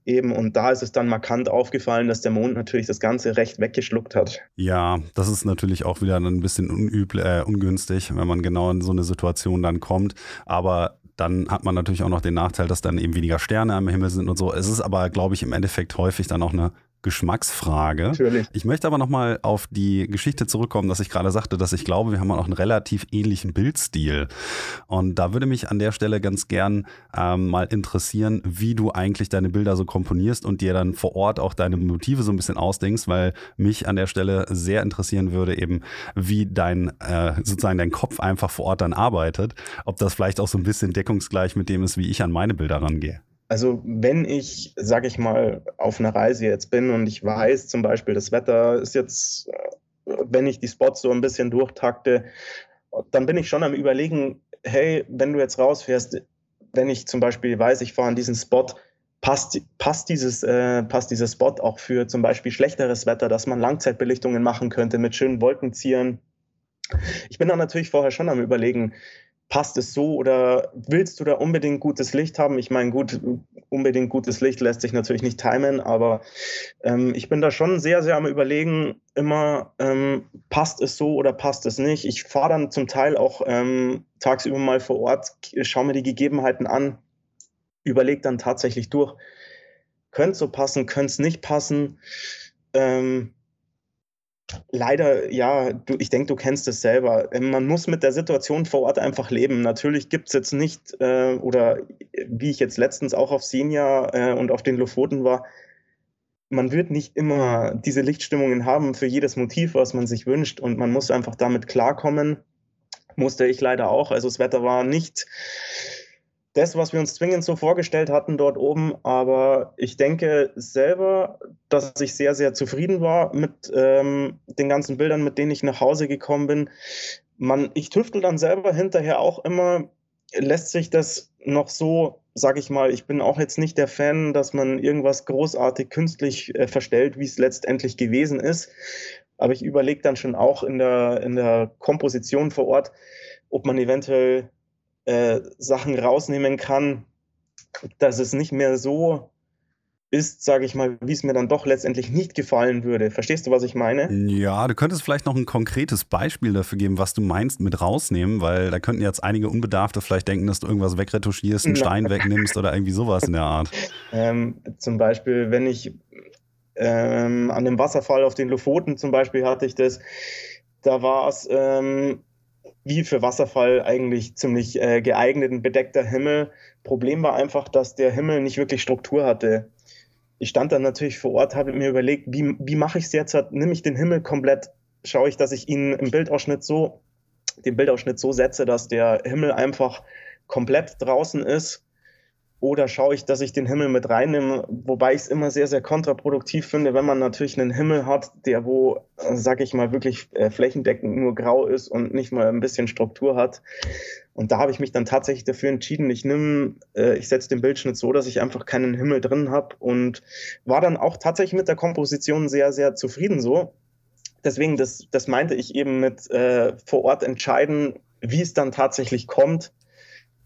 eben. Und da ist es dann markant aufgefallen, dass der Mond natürlich das Ganze recht weggeschluckt hat. Ja, das ist natürlich auch wieder ein bisschen unüblich, äh, ungünstig, wenn man genau in so eine Situation dann kommt. Aber dann hat man natürlich auch noch den Nachteil, dass dann eben weniger Sterne am Himmel sind und so. Es ist aber, glaube ich, im Endeffekt häufig dann auch eine Geschmacksfrage. Natürlich. Ich möchte aber nochmal auf die Geschichte zurückkommen, dass ich gerade sagte, dass ich glaube, wir haben auch einen relativ ähnlichen Bildstil. Und da würde mich an der Stelle ganz gern ähm, mal interessieren, wie du eigentlich deine Bilder so komponierst und dir dann vor Ort auch deine Motive so ein bisschen ausdenkst, weil mich an der Stelle sehr interessieren würde, eben wie dein äh, sozusagen dein Kopf einfach vor Ort dann arbeitet. Ob das vielleicht auch so ein bisschen deckungsgleich mit dem ist, wie ich an meine Bilder rangehe. Also wenn ich, sag ich mal, auf einer Reise jetzt bin und ich weiß zum Beispiel, das Wetter ist jetzt, äh, wenn ich die Spots so ein bisschen durchtakte, dann bin ich schon am Überlegen, hey, wenn du jetzt rausfährst, wenn ich zum Beispiel weiß, ich fahre an diesen Spot, passt, passt, dieses, äh, passt dieser Spot auch für zum Beispiel schlechteres Wetter, dass man Langzeitbelichtungen machen könnte mit schönen Wolkenziehern. Ich bin dann natürlich vorher schon am Überlegen, passt es so oder willst du da unbedingt gutes Licht haben? Ich meine, gut, unbedingt gutes Licht lässt sich natürlich nicht timen, aber ähm, ich bin da schon sehr, sehr am Überlegen, immer ähm, passt es so oder passt es nicht. Ich fahre dann zum Teil auch ähm, tagsüber mal vor Ort, schaue mir die Gegebenheiten an, überlege dann tatsächlich durch, könnte es so passen, könnte es nicht passen. Ähm, Leider, ja, du, ich denke, du kennst es selber. Ähm, man muss mit der Situation vor Ort einfach leben. Natürlich gibt es jetzt nicht, äh, oder wie ich jetzt letztens auch auf Senia äh, und auf den Lofoten war, man wird nicht immer diese Lichtstimmungen haben für jedes Motiv, was man sich wünscht. Und man muss einfach damit klarkommen. Musste ich leider auch. Also das Wetter war nicht das, was wir uns zwingend so vorgestellt hatten dort oben. Aber ich denke selber, dass ich sehr, sehr zufrieden war mit ähm, den ganzen Bildern, mit denen ich nach Hause gekommen bin. Man, ich tüftel dann selber hinterher auch immer, lässt sich das noch so, sag ich mal, ich bin auch jetzt nicht der Fan, dass man irgendwas großartig künstlich äh, verstellt, wie es letztendlich gewesen ist. Aber ich überlege dann schon auch in der, in der Komposition vor Ort, ob man eventuell äh, Sachen rausnehmen kann, dass es nicht mehr so ist, sage ich mal, wie es mir dann doch letztendlich nicht gefallen würde. Verstehst du, was ich meine? Ja, du könntest vielleicht noch ein konkretes Beispiel dafür geben, was du meinst mit rausnehmen, weil da könnten jetzt einige Unbedarfte vielleicht denken, dass du irgendwas wegretuschierst, einen Stein wegnimmst oder irgendwie sowas in der Art. *laughs* Ähm, zum Beispiel, wenn ich ähm, an dem Wasserfall auf den Lofoten zum Beispiel hatte ich das, da war es ähm, wie für Wasserfall eigentlich ziemlich äh, geeignet, ein bedeckter Himmel. Problem war einfach, dass der Himmel nicht wirklich Struktur hatte. Ich stand dann natürlich vor Ort, habe mir überlegt, wie, wie mache ich es jetzt? Nimm ich den Himmel komplett, schaue ich, dass ich ihn im Bildausschnitt so, den Bildausschnitt so setze, dass der Himmel einfach komplett draußen ist oder schaue ich, dass ich den Himmel mit reinnehme, wobei ich es immer sehr, sehr kontraproduktiv finde, wenn man natürlich einen Himmel hat, der wo, sag ich mal, wirklich äh, flächendeckend nur grau ist und nicht mal ein bisschen Struktur hat. Und da habe ich mich dann tatsächlich dafür entschieden, ich nehme, äh, ich setze den Bildschnitt so, dass ich einfach keinen Himmel drin habe und war dann auch tatsächlich mit der Komposition sehr, sehr zufrieden so. Deswegen, das, das meinte ich eben mit äh, vor Ort entscheiden, wie es dann tatsächlich kommt.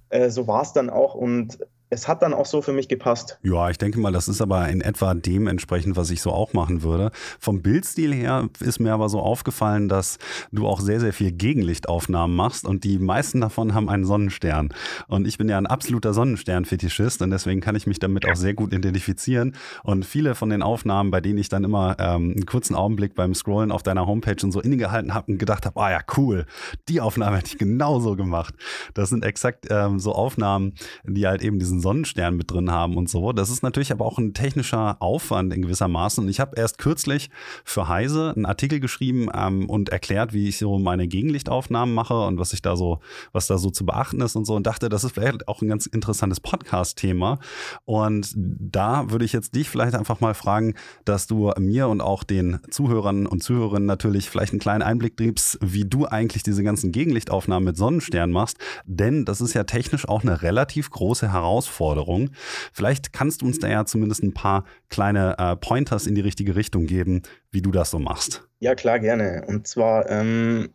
Äh, so war es dann auch und es hat dann auch so für mich gepasst. Ja, ich denke mal, das ist aber in etwa dementsprechend, was ich so auch machen würde. Vom Bildstil her ist mir aber so aufgefallen, dass du auch sehr, sehr viel Gegenlichtaufnahmen machst und die meisten davon haben einen Sonnenstern. Und ich bin ja ein absoluter Sonnenstern-Fetischist und deswegen kann ich mich damit auch sehr gut identifizieren. Und viele von den Aufnahmen, bei denen ich dann immer ähm, einen kurzen Augenblick beim Scrollen auf deiner Homepage und so innegehalten habe und gedacht habe, ah ja, cool, die Aufnahme hätte ich genauso gemacht. Das sind exakt ähm, so Aufnahmen, die halt eben diesen Sonnenstern mit drin haben und so. Das ist natürlich aber auch ein technischer Aufwand in gewisser Maßen. Und ich habe erst kürzlich für Heise einen Artikel geschrieben ähm, und erklärt, wie ich so meine Gegenlichtaufnahmen mache und was ich da so, was da so zu beachten ist und so und dachte, das ist vielleicht auch ein ganz interessantes Podcast-Thema. Und da würde ich jetzt dich vielleicht einfach mal fragen, dass du mir und auch den Zuhörern und Zuhörerinnen natürlich vielleicht einen kleinen Einblick gibst, wie du eigentlich diese ganzen Gegenlichtaufnahmen mit Sonnenstern machst. Denn das ist ja technisch auch eine relativ große Herausforderung Herausforderung. Vielleicht kannst du uns da ja zumindest ein paar kleine äh, Pointers in die richtige Richtung geben, wie du das so machst. Ja, klar, gerne. Und zwar, ähm,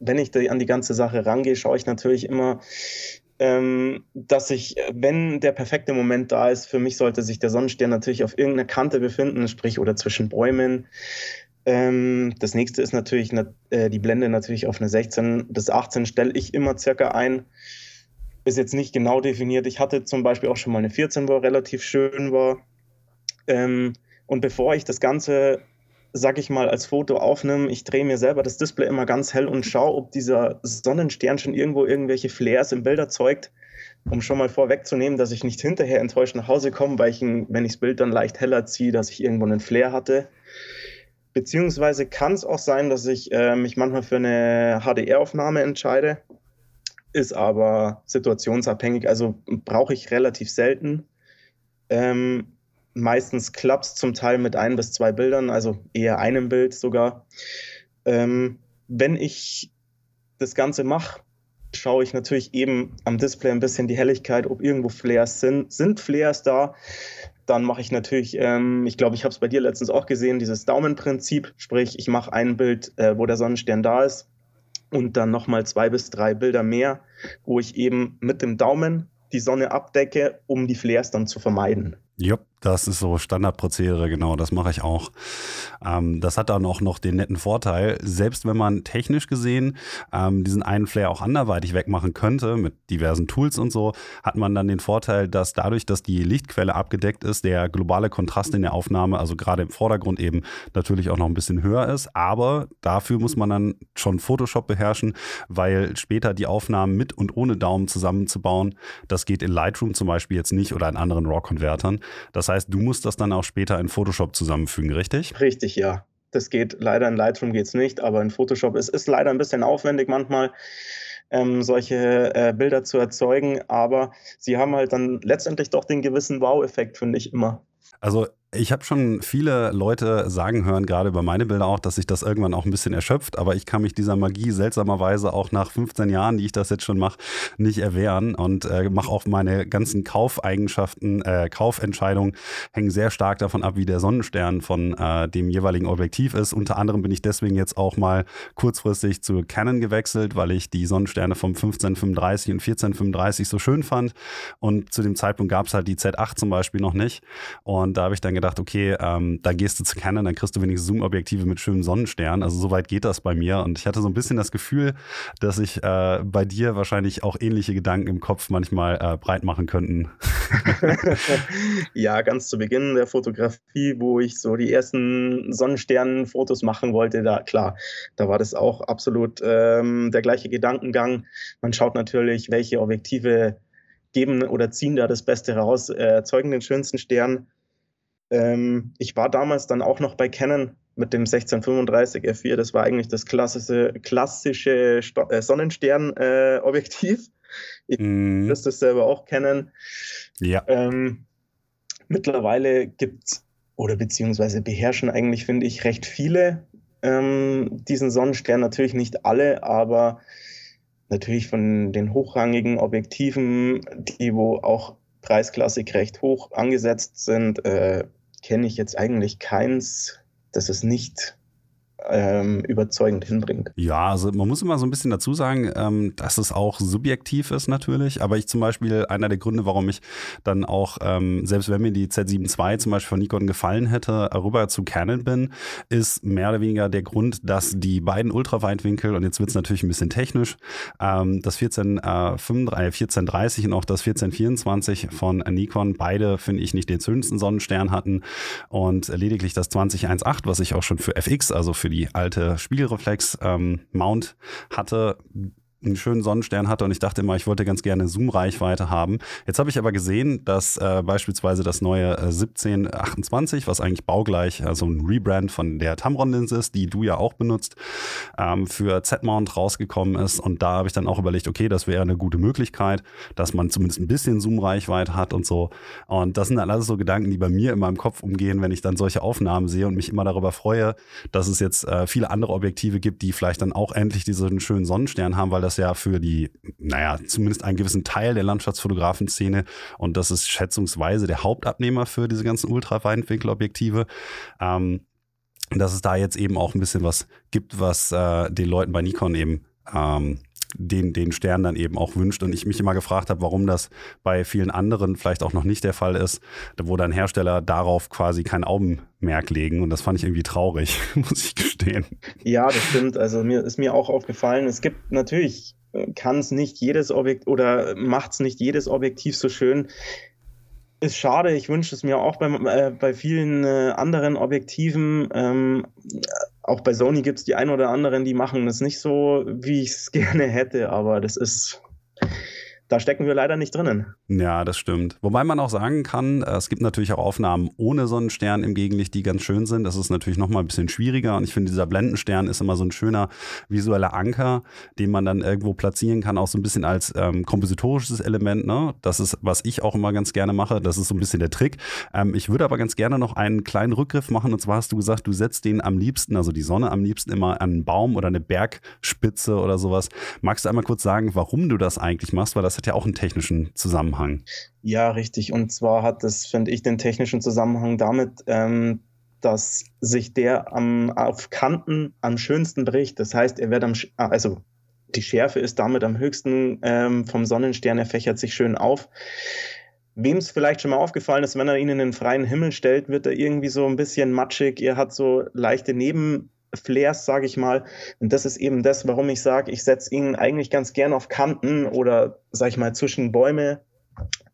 wenn ich an die ganze Sache rangehe, schaue ich natürlich immer, ähm, dass ich, wenn der perfekte Moment da ist, für mich sollte sich der Sonnenstern natürlich auf irgendeiner Kante befinden, sprich oder zwischen Bäumen. Ähm, das nächste ist natürlich äh, die Blende natürlich auf eine 16 bis 18 stelle ich immer circa ein. Ist jetzt nicht genau definiert. Ich hatte zum Beispiel auch schon mal eine 14, wo relativ schön war. Ähm, und bevor ich das Ganze, sag ich mal, als Foto aufnehme, ich drehe mir selber das Display immer ganz hell und schaue, ob dieser Sonnenstern schon irgendwo irgendwelche Flares im Bild erzeugt, um schon mal vorwegzunehmen, dass ich nicht hinterher enttäuscht nach Hause komme, weil ich, wenn ich das Bild dann leicht heller ziehe, dass ich irgendwo einen Flare hatte. Beziehungsweise kann es auch sein, dass ich äh, mich manchmal für eine HDR-Aufnahme entscheide, ist aber situationsabhängig, also brauche ich relativ selten. Ähm, meistens klappt es zum Teil mit ein bis zwei Bildern, also eher einem Bild sogar. Ähm, wenn ich das Ganze mache, schaue ich natürlich eben am Display ein bisschen die Helligkeit, ob irgendwo Flares sind. Sind Flares da? Dann mache ich natürlich, ähm, ich glaube, ich habe es bei dir letztens auch gesehen, dieses Daumenprinzip. Sprich, ich mache ein Bild, äh, wo der Sonnenstern da ist und dann nochmal zwei bis drei Bilder mehr, wo ich eben mit dem Daumen die Sonne abdecke, um die Flares dann zu vermeiden. Jupp, das ist so Standardprozedere, genau, das mache ich auch. Ähm, das hat dann auch noch den netten Vorteil, selbst wenn man technisch gesehen ähm, diesen einen Flare auch anderweitig wegmachen könnte, mit diversen Tools und so, hat man dann den Vorteil, dass dadurch, dass die Lichtquelle abgedeckt ist, der globale Kontrast in der Aufnahme, also gerade im Vordergrund eben, natürlich auch noch ein bisschen höher ist. Aber dafür muss man dann schon Photoshop beherrschen, weil später die Aufnahmen mit und ohne Daumen zusammenzubauen, das geht in Lightroom zum Beispiel jetzt nicht oder in anderen RAW-Konvertern. Das heißt, du musst das dann auch später in Photoshop zusammenfügen, richtig? Richtig, ja. Das geht leider in Lightroom geht es nicht, aber in Photoshop es ist leider ein bisschen aufwendig manchmal. Ähm, solche äh, Bilder zu erzeugen, aber sie haben halt dann letztendlich doch den gewissen Wow-Effekt, finde ich immer. Also ich habe schon viele Leute sagen hören, gerade über meine Bilder auch, dass sich das irgendwann auch ein bisschen erschöpft, aber ich kann mich dieser Magie seltsamerweise auch nach 15 Jahren, die ich das jetzt schon mache, nicht erwehren. Und äh, mache auch meine ganzen Kaufeigenschaften, äh, Kaufentscheidungen hängen sehr stark davon ab, wie der Sonnenstern von äh, dem jeweiligen Objektiv ist. Unter anderem bin ich deswegen jetzt auch mal kurzfristig zu Canon gewechselt, weil ich die Sonnensterne vom 1535 und 1435 so schön fand. Und zu dem Zeitpunkt gab es halt die Z8 zum Beispiel noch nicht. Und da habe ich dann gedacht, okay, ähm, dann gehst du zu Canon, dann kriegst du wenigstens Zoom-Objektive mit schönen Sonnensternen. Also so weit geht das bei mir. Und ich hatte so ein bisschen das Gefühl, dass ich äh, bei dir wahrscheinlich auch ähnliche Gedanken im Kopf manchmal äh, breit machen könnten. *laughs* ja, ganz zu Beginn der Fotografie, wo ich so die ersten Sonnensternen-Fotos machen wollte, da klar, da war das auch absolut ähm, der gleiche Gedankengang. Man schaut natürlich, welche Objektive geben oder ziehen da das Beste raus, äh, erzeugen den schönsten Stern. Ähm, ich war damals dann auch noch bei Canon mit dem 1635 F4. Das war eigentlich das klassische, klassische äh, Sonnenstern-Objektiv. Äh, ich mm. es selber auch kennen. Ja. Ähm, mittlerweile gibt es oder beziehungsweise beherrschen eigentlich, finde ich, recht viele ähm, diesen Sonnenstern. Natürlich nicht alle, aber natürlich von den hochrangigen Objektiven, die wo auch preisklassig recht hoch angesetzt sind, äh, kenne ich jetzt eigentlich keins, das es nicht ähm, überzeugend hinbringt. Ja, also man muss immer so ein bisschen dazu sagen, ähm, dass es auch subjektiv ist natürlich. Aber ich zum Beispiel, einer der Gründe, warum ich dann auch, ähm, selbst wenn mir die Z7 II zum Beispiel von Nikon gefallen hätte, rüber zu Canon bin, ist mehr oder weniger der Grund, dass die beiden Ultraweitwinkel, und jetzt wird es natürlich ein bisschen technisch, ähm, das 14, äh, 35, 1430 und auch das 1424 von Nikon, beide finde ich nicht den schönsten Sonnenstern hatten und lediglich das 2018, was ich auch schon für FX, also für die alte Spiegelreflex-Mount ähm, hatte, einen schönen Sonnenstern hatte und ich dachte immer, ich wollte ganz gerne Zoom-Reichweite haben. Jetzt habe ich aber gesehen, dass äh, beispielsweise das neue äh, 1728, was eigentlich baugleich, also ein Rebrand von der Tamron-Linse ist, die du ja auch benutzt, ähm, für Z-Mount rausgekommen ist und da habe ich dann auch überlegt, okay, das wäre eine gute Möglichkeit, dass man zumindest ein bisschen Zoom-Reichweite hat und so. Und das sind dann alles so Gedanken, die bei mir in meinem Kopf umgehen, wenn ich dann solche Aufnahmen sehe und mich immer darüber freue, dass es jetzt äh, viele andere Objektive gibt, die vielleicht dann auch endlich diesen schönen Sonnenstern haben, weil das das ja für die, naja, zumindest einen gewissen Teil der Landschaftsfotografenszene und das ist schätzungsweise der Hauptabnehmer für diese ganzen Ultraweitwinkelobjektive. Ähm, dass es da jetzt eben auch ein bisschen was gibt, was äh, den Leuten bei Nikon eben ähm, den, den Stern dann eben auch wünscht. Und ich mich immer gefragt habe, warum das bei vielen anderen vielleicht auch noch nicht der Fall ist, wo dann Hersteller darauf quasi kein Augenmerk legen. Und das fand ich irgendwie traurig, *laughs* muss ich gestehen. Ja, das stimmt. Also mir ist mir auch aufgefallen, es gibt natürlich, äh, kann es nicht jedes Objekt oder macht es nicht jedes Objektiv so schön. Ist schade, ich wünsche es mir auch bei, äh, bei vielen äh, anderen Objektiven. Ähm, auch bei Sony gibt es die ein oder anderen, die machen das nicht so, wie ich es *laughs* gerne hätte, aber das ist da stecken wir leider nicht drinnen. Ja, das stimmt. Wobei man auch sagen kann, äh, es gibt natürlich auch Aufnahmen ohne Sonnenstern im Gegenlicht, die ganz schön sind. Das ist natürlich nochmal ein bisschen schwieriger und ich finde, dieser Blendenstern ist immer so ein schöner visueller Anker, den man dann irgendwo platzieren kann, auch so ein bisschen als ähm, kompositorisches Element. Ne? Das ist, was ich auch immer ganz gerne mache. Das ist so ein bisschen der Trick. Ähm, ich würde aber ganz gerne noch einen kleinen Rückgriff machen und zwar hast du gesagt, du setzt den am liebsten, also die Sonne am liebsten immer an einen Baum oder eine Bergspitze oder sowas. Magst du einmal kurz sagen, warum du das eigentlich machst? Weil das hat ja auch einen technischen Zusammenhang. Ja, richtig. Und zwar hat das, finde ich, den technischen Zusammenhang damit, ähm, dass sich der am, auf Kanten am schönsten bricht. Das heißt, er wird am, also die Schärfe ist damit am höchsten ähm, vom Sonnenstern, er fächert sich schön auf. Wem es vielleicht schon mal aufgefallen ist, wenn er ihn in den freien Himmel stellt, wird er irgendwie so ein bisschen matschig. Er hat so leichte Neben, Flares, sage ich mal. Und das ist eben das, warum ich sage, ich setze ihn eigentlich ganz gern auf Kanten oder, sag ich mal, zwischen Bäume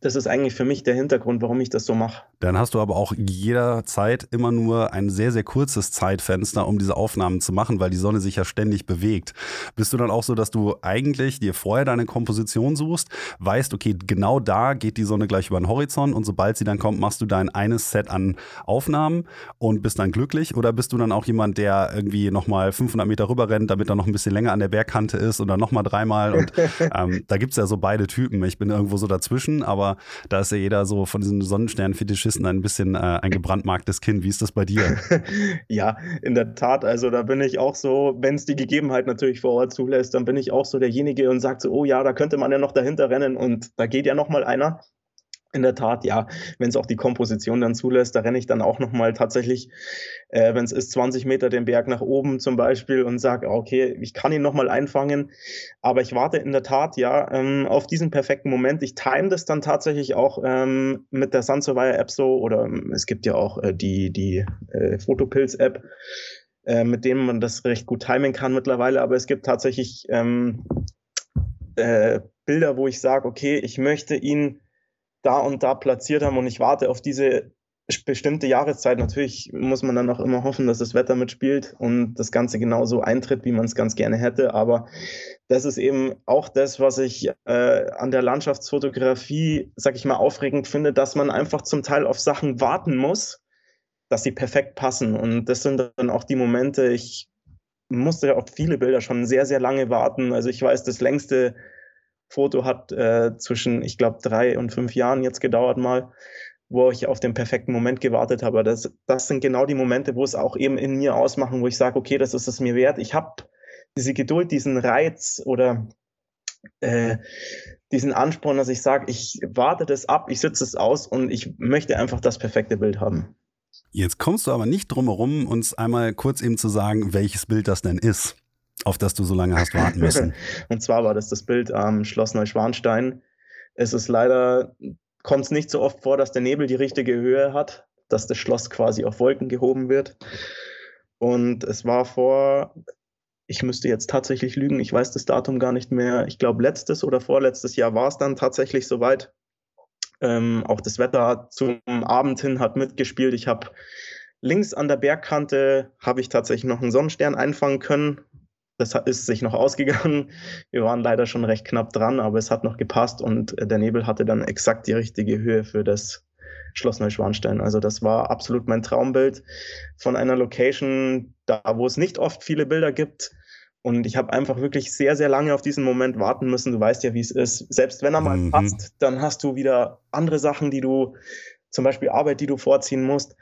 das ist eigentlich für mich der Hintergrund, warum ich das so mache. Dann hast du aber auch jederzeit immer nur ein sehr, sehr kurzes Zeitfenster, um diese Aufnahmen zu machen, weil die Sonne sich ja ständig bewegt. Bist du dann auch so, dass du eigentlich dir vorher deine Komposition suchst, weißt, okay, genau da geht die Sonne gleich über den Horizont und sobald sie dann kommt, machst du dein eines Set an Aufnahmen und bist dann glücklich? Oder bist du dann auch jemand, der irgendwie nochmal 500 Meter rüber rennt, damit er noch ein bisschen länger an der Bergkante ist und dann nochmal dreimal? Und *laughs* ähm, da gibt es ja so beide Typen. Ich bin irgendwo so dazwischen, aber da ist ja jeder so von diesen Sonnenstern-Fetischisten ein bisschen äh, ein gebrandmarktes Kind. Wie ist das bei dir? *laughs* ja, in der Tat. Also da bin ich auch so, wenn es die Gegebenheit natürlich vor Ort zulässt, dann bin ich auch so derjenige und sagt so, oh ja, da könnte man ja noch dahinter rennen und da geht ja noch mal einer. In der Tat, ja, wenn es auch die Komposition dann zulässt, da renne ich dann auch nochmal tatsächlich, äh, wenn es ist, 20 Meter den Berg nach oben zum Beispiel und sage, okay, ich kann ihn nochmal einfangen, aber ich warte in der Tat, ja, ähm, auf diesen perfekten Moment. Ich time das dann tatsächlich auch ähm, mit der Sunsurveyor App so oder ähm, es gibt ja auch äh, die, die äh, Photopilz App, äh, mit dem man das recht gut timen kann mittlerweile, aber es gibt tatsächlich ähm, äh, Bilder, wo ich sage, okay, ich möchte ihn da und da platziert haben und ich warte auf diese bestimmte Jahreszeit. Natürlich muss man dann auch immer hoffen, dass das Wetter mitspielt und das Ganze genauso eintritt, wie man es ganz gerne hätte. Aber das ist eben auch das, was ich äh, an der Landschaftsfotografie, sag ich mal, aufregend finde, dass man einfach zum Teil auf Sachen warten muss, dass sie perfekt passen. Und das sind dann auch die Momente, ich musste ja auf viele Bilder schon sehr, sehr lange warten. Also ich weiß, das längste Foto hat äh, zwischen, ich glaube, drei und fünf Jahren jetzt gedauert mal, wo ich auf den perfekten Moment gewartet habe. Das, das sind genau die Momente, wo es auch eben in mir ausmachen, wo ich sage, okay, das ist es mir wert. Ich habe diese Geduld, diesen Reiz oder äh, diesen Ansporn, dass ich sage, ich warte das ab, ich sitze es aus und ich möchte einfach das perfekte Bild haben. Jetzt kommst du aber nicht drum herum, uns einmal kurz eben zu sagen, welches Bild das denn ist auf das du so lange hast warten müssen. *laughs* und zwar war das das Bild am Schloss Neuschwanstein. Es ist leider, kommt es nicht so oft vor, dass der Nebel die richtige Höhe hat, dass das Schloss quasi auf Wolken gehoben wird. Und es war vor, ich müsste jetzt tatsächlich lügen, ich weiß das Datum gar nicht mehr. Ich glaube, letztes oder vorletztes Jahr war es dann tatsächlich soweit. Ähm, auch das Wetter zum Abend hin hat mitgespielt. Ich habe links an der Bergkante habe ich tatsächlich noch einen Sonnenstern einfangen können, das ist sich noch ausgegangen. *laughs* Wir waren leider schon recht knapp dran, aber es hat noch gepasst und der Nebel hatte dann exakt die richtige Höhe für das Schloss Neuschwanstein. Also das war absolut mein Traumbild von einer Location, da wo es nicht oft viele Bilder gibt. Und ich habe einfach wirklich sehr, sehr lange auf diesen Moment warten müssen. Du weißt ja, wie es ist. Selbst wenn er mal mhm. passt, dann hast du wieder andere Sachen, die du, zum Beispiel Arbeit, die du vorziehen musst.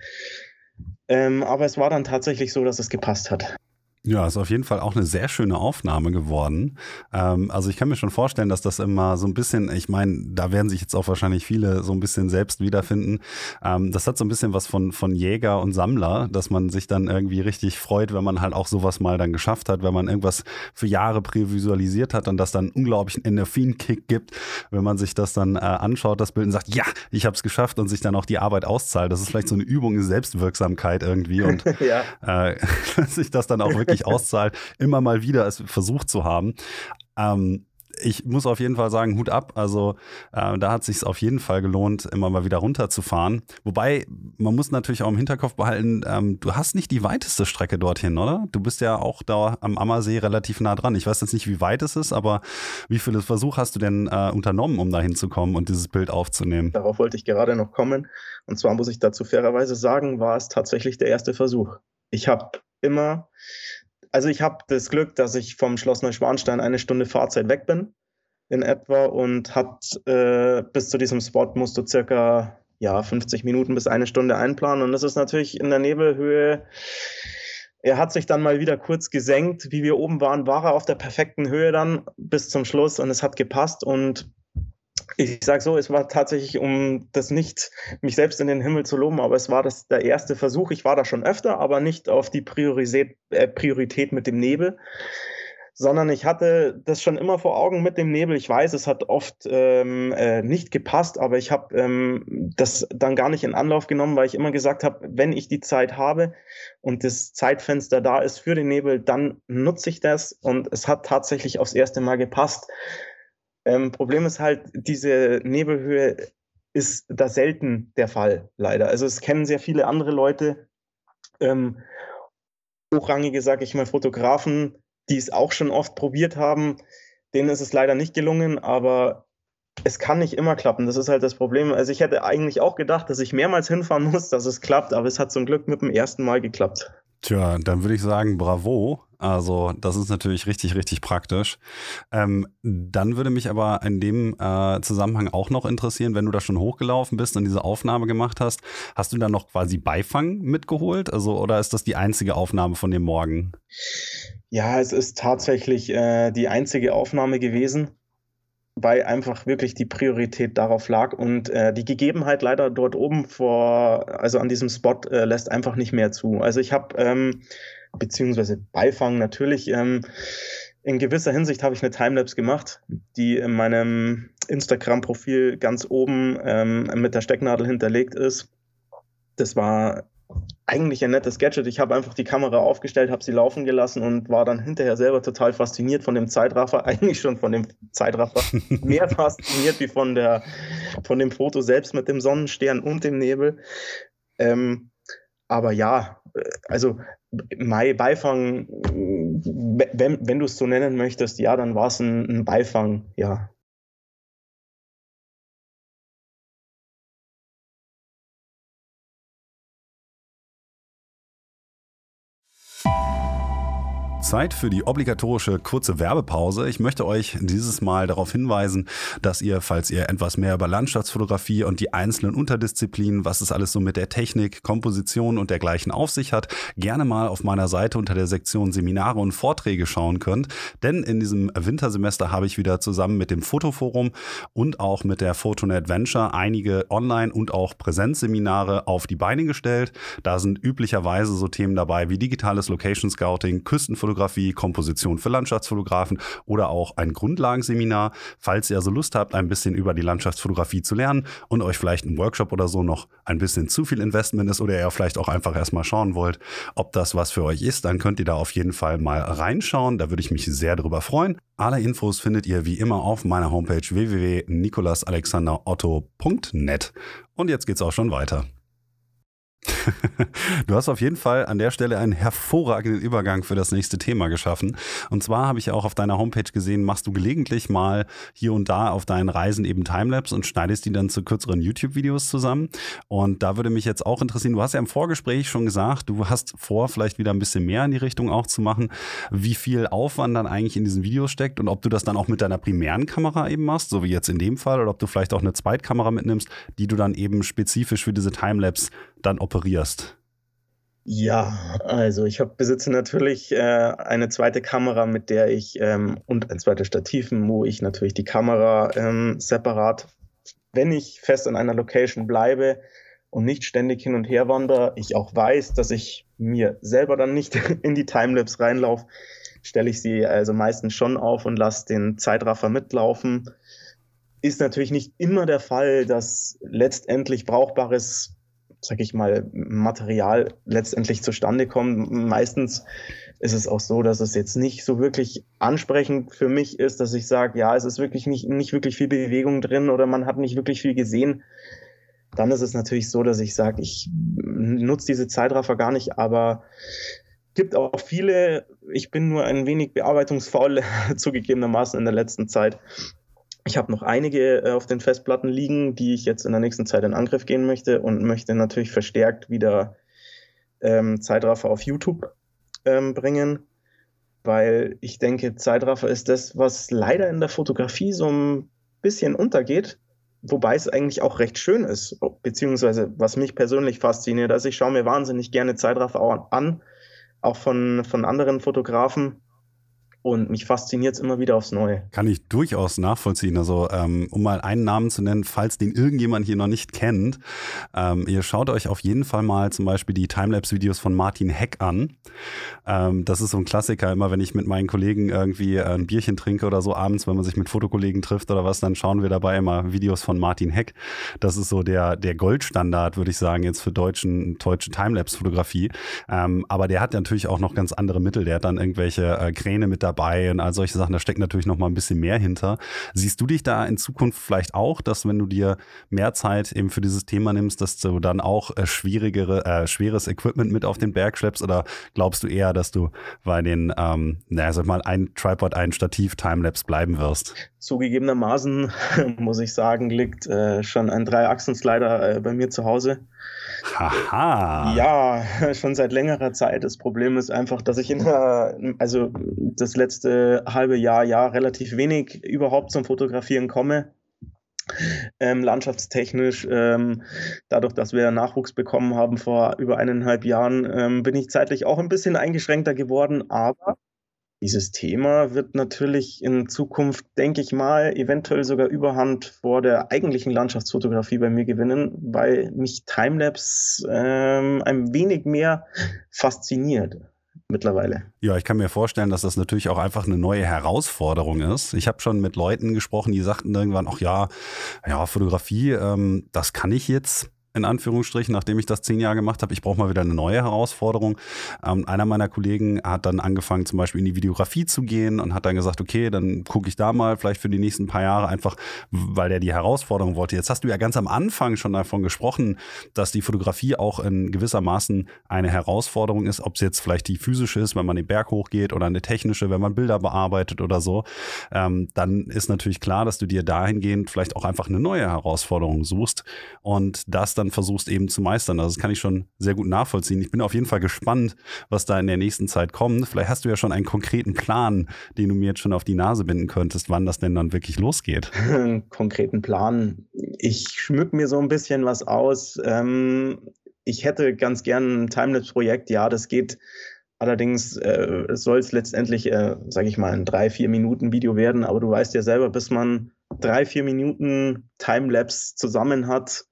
Ähm, aber es war dann tatsächlich so, dass es gepasst hat. Ja, ist auf jeden Fall auch eine sehr schöne Aufnahme geworden. Ähm, also ich kann mir schon vorstellen, dass das immer so ein bisschen, ich meine, da werden sich jetzt auch wahrscheinlich viele so ein bisschen selbst wiederfinden. Ähm, das hat so ein bisschen was von, von Jäger und Sammler, dass man sich dann irgendwie richtig freut, wenn man halt auch sowas mal dann geschafft hat, wenn man irgendwas für Jahre prävisualisiert hat und das dann unglaublichen Endorphin-Kick gibt, wenn man sich das dann äh, anschaut, das Bild und sagt, ja, ich habe es geschafft und sich dann auch die Arbeit auszahlt. Das ist vielleicht so eine Übung in Selbstwirksamkeit irgendwie und *laughs* ja. äh, *laughs* sich das dann auch wirklich *laughs* *laughs* wirklich auszahlt, immer mal wieder es versucht zu haben. Ähm, ich muss auf jeden Fall sagen, Hut ab. Also äh, da hat es sich auf jeden Fall gelohnt, immer mal wieder runterzufahren. Wobei, man muss natürlich auch im Hinterkopf behalten, ähm, du hast nicht die weiteste Strecke dorthin, oder? Du bist ja auch da am Ammersee relativ nah dran. Ich weiß jetzt nicht, wie weit es ist, aber wie viele Versuche hast du denn äh, unternommen, um da hinzukommen und dieses Bild aufzunehmen? Darauf wollte ich gerade noch kommen. Und zwar muss ich dazu fairerweise sagen, war es tatsächlich der erste Versuch. Ich habe immer also ich habe das Glück, dass ich vom Schloss Neuschwanstein eine Stunde Fahrzeit weg bin in etwa und hat äh, bis zu diesem Spot musst du circa ja 50 Minuten bis eine Stunde einplanen und das ist natürlich in der Nebelhöhe. Er hat sich dann mal wieder kurz gesenkt. Wie wir oben waren, war er auf der perfekten Höhe dann bis zum Schluss und es hat gepasst und ich sage so, es war tatsächlich, um das nicht mich selbst in den Himmel zu loben, aber es war das der erste Versuch. Ich war da schon öfter, aber nicht auf die Priorität, äh, Priorität mit dem Nebel, sondern ich hatte das schon immer vor Augen mit dem Nebel. Ich weiß, es hat oft ähm, äh, nicht gepasst, aber ich habe ähm, das dann gar nicht in Anlauf genommen, weil ich immer gesagt habe, wenn ich die Zeit habe und das Zeitfenster da ist für den Nebel, dann nutze ich das und es hat tatsächlich aufs erste Mal gepasst. Ähm, Problem ist halt, diese Nebelhöhe ist da selten der Fall, leider. Also es kennen sehr viele andere Leute, ähm, hochrangige, sag ich mal, Fotografen, die es auch schon oft probiert haben. Denen ist es leider nicht gelungen, aber es kann nicht immer klappen. Das ist halt das Problem. Also ich hätte eigentlich auch gedacht, dass ich mehrmals hinfahren muss, dass es klappt, aber es hat zum Glück mit dem ersten Mal geklappt. Tja, dann würde ich sagen, bravo. Also das ist natürlich richtig, richtig praktisch. Ähm, dann würde mich aber in dem äh, Zusammenhang auch noch interessieren, wenn du da schon hochgelaufen bist und diese Aufnahme gemacht hast, hast du da noch quasi Beifang mitgeholt? Also oder ist das die einzige Aufnahme von dem Morgen? Ja, es ist tatsächlich äh, die einzige Aufnahme gewesen weil einfach wirklich die Priorität darauf lag und äh, die Gegebenheit leider dort oben vor, also an diesem Spot äh, lässt einfach nicht mehr zu. Also ich habe ähm, beziehungsweise Beifang natürlich. Ähm, in gewisser Hinsicht habe ich eine Timelapse gemacht, die in meinem Instagram-Profil ganz oben ähm, mit der Stecknadel hinterlegt ist. Das war eigentlich ein nettes Gadget. Ich habe einfach die Kamera aufgestellt, habe sie laufen gelassen und war dann hinterher selber total fasziniert von dem Zeitraffer, *laughs* eigentlich schon von dem Zeitraffer, *laughs* mehr fasziniert wie von der von dem Foto selbst mit dem Sonnenstern und dem Nebel. Ähm, aber ja, äh, also Mai Beifang, wenn, wenn du es so nennen möchtest, ja, dann war es ein, ein Beifang, ja. Zeit für die obligatorische kurze Werbepause. Ich möchte euch dieses Mal darauf hinweisen, dass ihr, falls ihr etwas mehr über Landschaftsfotografie und die einzelnen Unterdisziplinen, was es alles so mit der Technik, Komposition und dergleichen auf sich hat, gerne mal auf meiner Seite unter der Sektion Seminare und Vorträge schauen könnt. Denn in diesem Wintersemester habe ich wieder zusammen mit dem Fotoforum und auch mit der Photonet Adventure einige Online- und auch Präsenzseminare auf die Beine gestellt. Da sind üblicherweise so Themen dabei wie digitales Location Scouting, Küstenfotografie, Fotografie, Komposition für Landschaftsfotografen oder auch ein Grundlagenseminar, falls ihr also Lust habt, ein bisschen über die Landschaftsfotografie zu lernen und euch vielleicht ein Workshop oder so noch ein bisschen zu viel Investment ist oder ihr vielleicht auch einfach erstmal schauen wollt, ob das was für euch ist, dann könnt ihr da auf jeden Fall mal reinschauen. Da würde ich mich sehr drüber freuen. Alle Infos findet ihr wie immer auf meiner Homepage www.nikolasalexanderotto.net. Und jetzt geht's auch schon weiter. *laughs* Du hast auf jeden Fall an der Stelle einen hervorragenden Übergang für das nächste Thema geschaffen. Und zwar habe ich auch auf deiner Homepage gesehen, machst du gelegentlich mal hier und da auf deinen Reisen eben Timelapse und schneidest die dann zu kürzeren YouTube-Videos zusammen. Und da würde mich jetzt auch interessieren, du hast ja im Vorgespräch schon gesagt, du hast vor, vielleicht wieder ein bisschen mehr in die Richtung auch zu machen, wie viel Aufwand dann eigentlich in diesen Videos steckt und ob du das dann auch mit deiner primären Kamera eben machst, so wie jetzt in dem Fall, oder ob du vielleicht auch eine Zweitkamera mitnimmst, die du dann eben spezifisch für diese Timelapse dann operierst? Ja, also ich hab, besitze natürlich äh, eine zweite Kamera, mit der ich ähm, und ein zweites Stativ, wo ich natürlich die Kamera ähm, separat, wenn ich fest an einer Location bleibe und nicht ständig hin und her wandere, ich auch weiß, dass ich mir selber dann nicht *laughs* in die Timelapse reinlaufe, stelle ich sie also meistens schon auf und lasse den Zeitraffer mitlaufen. Ist natürlich nicht immer der Fall, dass letztendlich brauchbares sag ich mal, Material letztendlich zustande kommt. Meistens ist es auch so, dass es jetzt nicht so wirklich ansprechend für mich ist, dass ich sage, ja, es ist wirklich nicht, nicht wirklich viel Bewegung drin oder man hat nicht wirklich viel gesehen. Dann ist es natürlich so, dass ich sage, ich nutze diese Zeitraffer gar nicht, aber gibt auch viele, ich bin nur ein wenig bearbeitungsfaul *laughs* zugegebenermaßen in der letzten Zeit, ich habe noch einige äh, auf den Festplatten liegen, die ich jetzt in der nächsten Zeit in Angriff gehen möchte und möchte natürlich verstärkt wieder ähm, Zeitraffer auf YouTube ähm, bringen, weil ich denke, Zeitraffer ist das, was leider in der Fotografie so ein bisschen untergeht, wobei es eigentlich auch recht schön ist, beziehungsweise was mich persönlich fasziniert. Also ich schaue mir wahnsinnig gerne Zeitraffer an, auch von, von anderen Fotografen und mich fasziniert es immer wieder aufs Neue. Kann ich durchaus nachvollziehen. Also, ähm, um mal einen Namen zu nennen, falls den irgendjemand hier noch nicht kennt, ähm, ihr schaut euch auf jeden Fall mal zum Beispiel die Timelapse-Videos von Martin Heck an. Ähm, das ist so ein Klassiker. Immer wenn ich mit meinen Kollegen irgendwie ein Bierchen trinke oder so abends, wenn man sich mit Fotokollegen trifft oder was, dann schauen wir dabei immer Videos von Martin Heck. Das ist so der, der Goldstandard, würde ich sagen, jetzt für deutschen, deutsche Timelapse-Fotografie. Ähm, aber der hat natürlich auch noch ganz andere Mittel. Der hat dann irgendwelche äh, Kräne mit dabei dabei und all solche Sachen. Da steckt natürlich noch mal ein bisschen mehr hinter. Siehst du dich da in Zukunft vielleicht auch, dass wenn du dir mehr Zeit eben für dieses Thema nimmst, dass du dann auch äh, schwierigere, äh, schweres Equipment mit auf den Berg schleppst? Oder glaubst du eher, dass du bei den, ähm, naja, sag mal, ein Tripod, ein Stativ, Timelapse bleiben wirst? Zugegebenermaßen, *laughs* muss ich sagen, liegt äh, schon ein Drei-Achsen-Slider äh, bei mir zu Hause. Haha. Ja, *laughs* schon seit längerer Zeit. Das Problem ist einfach, dass ich in der, also das letzte halbe Jahr, Jahr relativ wenig überhaupt zum Fotografieren komme. Ähm, landschaftstechnisch, ähm, dadurch, dass wir Nachwuchs bekommen haben vor über eineinhalb Jahren, ähm, bin ich zeitlich auch ein bisschen eingeschränkter geworden, aber dieses Thema wird natürlich in Zukunft, denke ich mal, eventuell sogar Überhand vor der eigentlichen Landschaftsfotografie bei mir gewinnen, weil mich Timelapse ähm, ein wenig mehr fasziniert mittlerweile. Ja, ich kann mir vorstellen, dass das natürlich auch einfach eine neue Herausforderung ist. Ich habe schon mit Leuten gesprochen, die sagten irgendwann, ach ja, ja, Fotografie, ähm, das kann ich jetzt in Anführungsstrichen, nachdem ich das zehn Jahre gemacht habe. Ich brauche mal wieder eine neue Herausforderung. Ähm, einer meiner Kollegen hat dann angefangen, zum Beispiel in die Videografie zu gehen und hat dann gesagt, okay, dann gucke ich da mal vielleicht für die nächsten paar Jahre einfach, weil der die Herausforderung wollte. Jetzt hast du ja ganz am Anfang schon davon gesprochen, dass die Fotografie auch in gewissermaßen eine Herausforderung ist, ob es jetzt vielleicht die physische ist, wenn man den Berg hochgeht oder eine technische, wenn man Bilder bearbeitet oder so. Ähm, dann ist natürlich klar, dass du dir dahingehend vielleicht auch einfach eine neue Herausforderung suchst und das dann dann versuchst eben zu meistern. Also das kann ich schon sehr gut nachvollziehen. Ich bin auf jeden Fall gespannt, was da in der nächsten Zeit kommt. Vielleicht hast du ja schon einen konkreten Plan, den du mir jetzt schon auf die Nase binden könntest, wann das denn dann wirklich losgeht. *laughs* konkreten Plan. Ich schmück mir so ein bisschen was aus. Ähm, ich hätte ganz gern ein Timelapse-Projekt. Ja, das geht Allerdings äh, soll es letztendlich, äh, sage ich mal, ein drei, vier Minuten Video werden. Aber du weißt ja selber, bis man drei, vier Minuten Timelapse zusammen hat,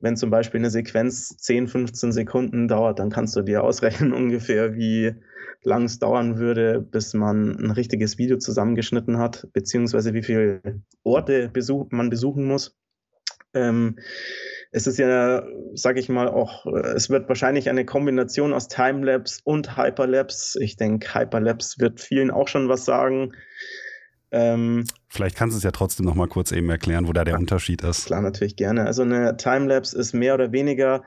wenn zum Beispiel eine Sequenz 10, 15 Sekunden dauert, dann kannst du dir ausrechnen *laughs* ungefähr, wie lang es dauern würde, bis man ein richtiges Video zusammengeschnitten hat, beziehungsweise wie viele Orte besuch man besuchen muss. Ähm, es ist ja, sage ich mal, auch, es wird wahrscheinlich eine Kombination aus Timelapse und Hyperlapse. Ich denke, Hyperlapse wird vielen auch schon was sagen. Ähm, Vielleicht kannst du es ja trotzdem noch mal kurz eben erklären, wo da der Unterschied ist. Klar, natürlich gerne. Also eine Timelapse ist mehr oder weniger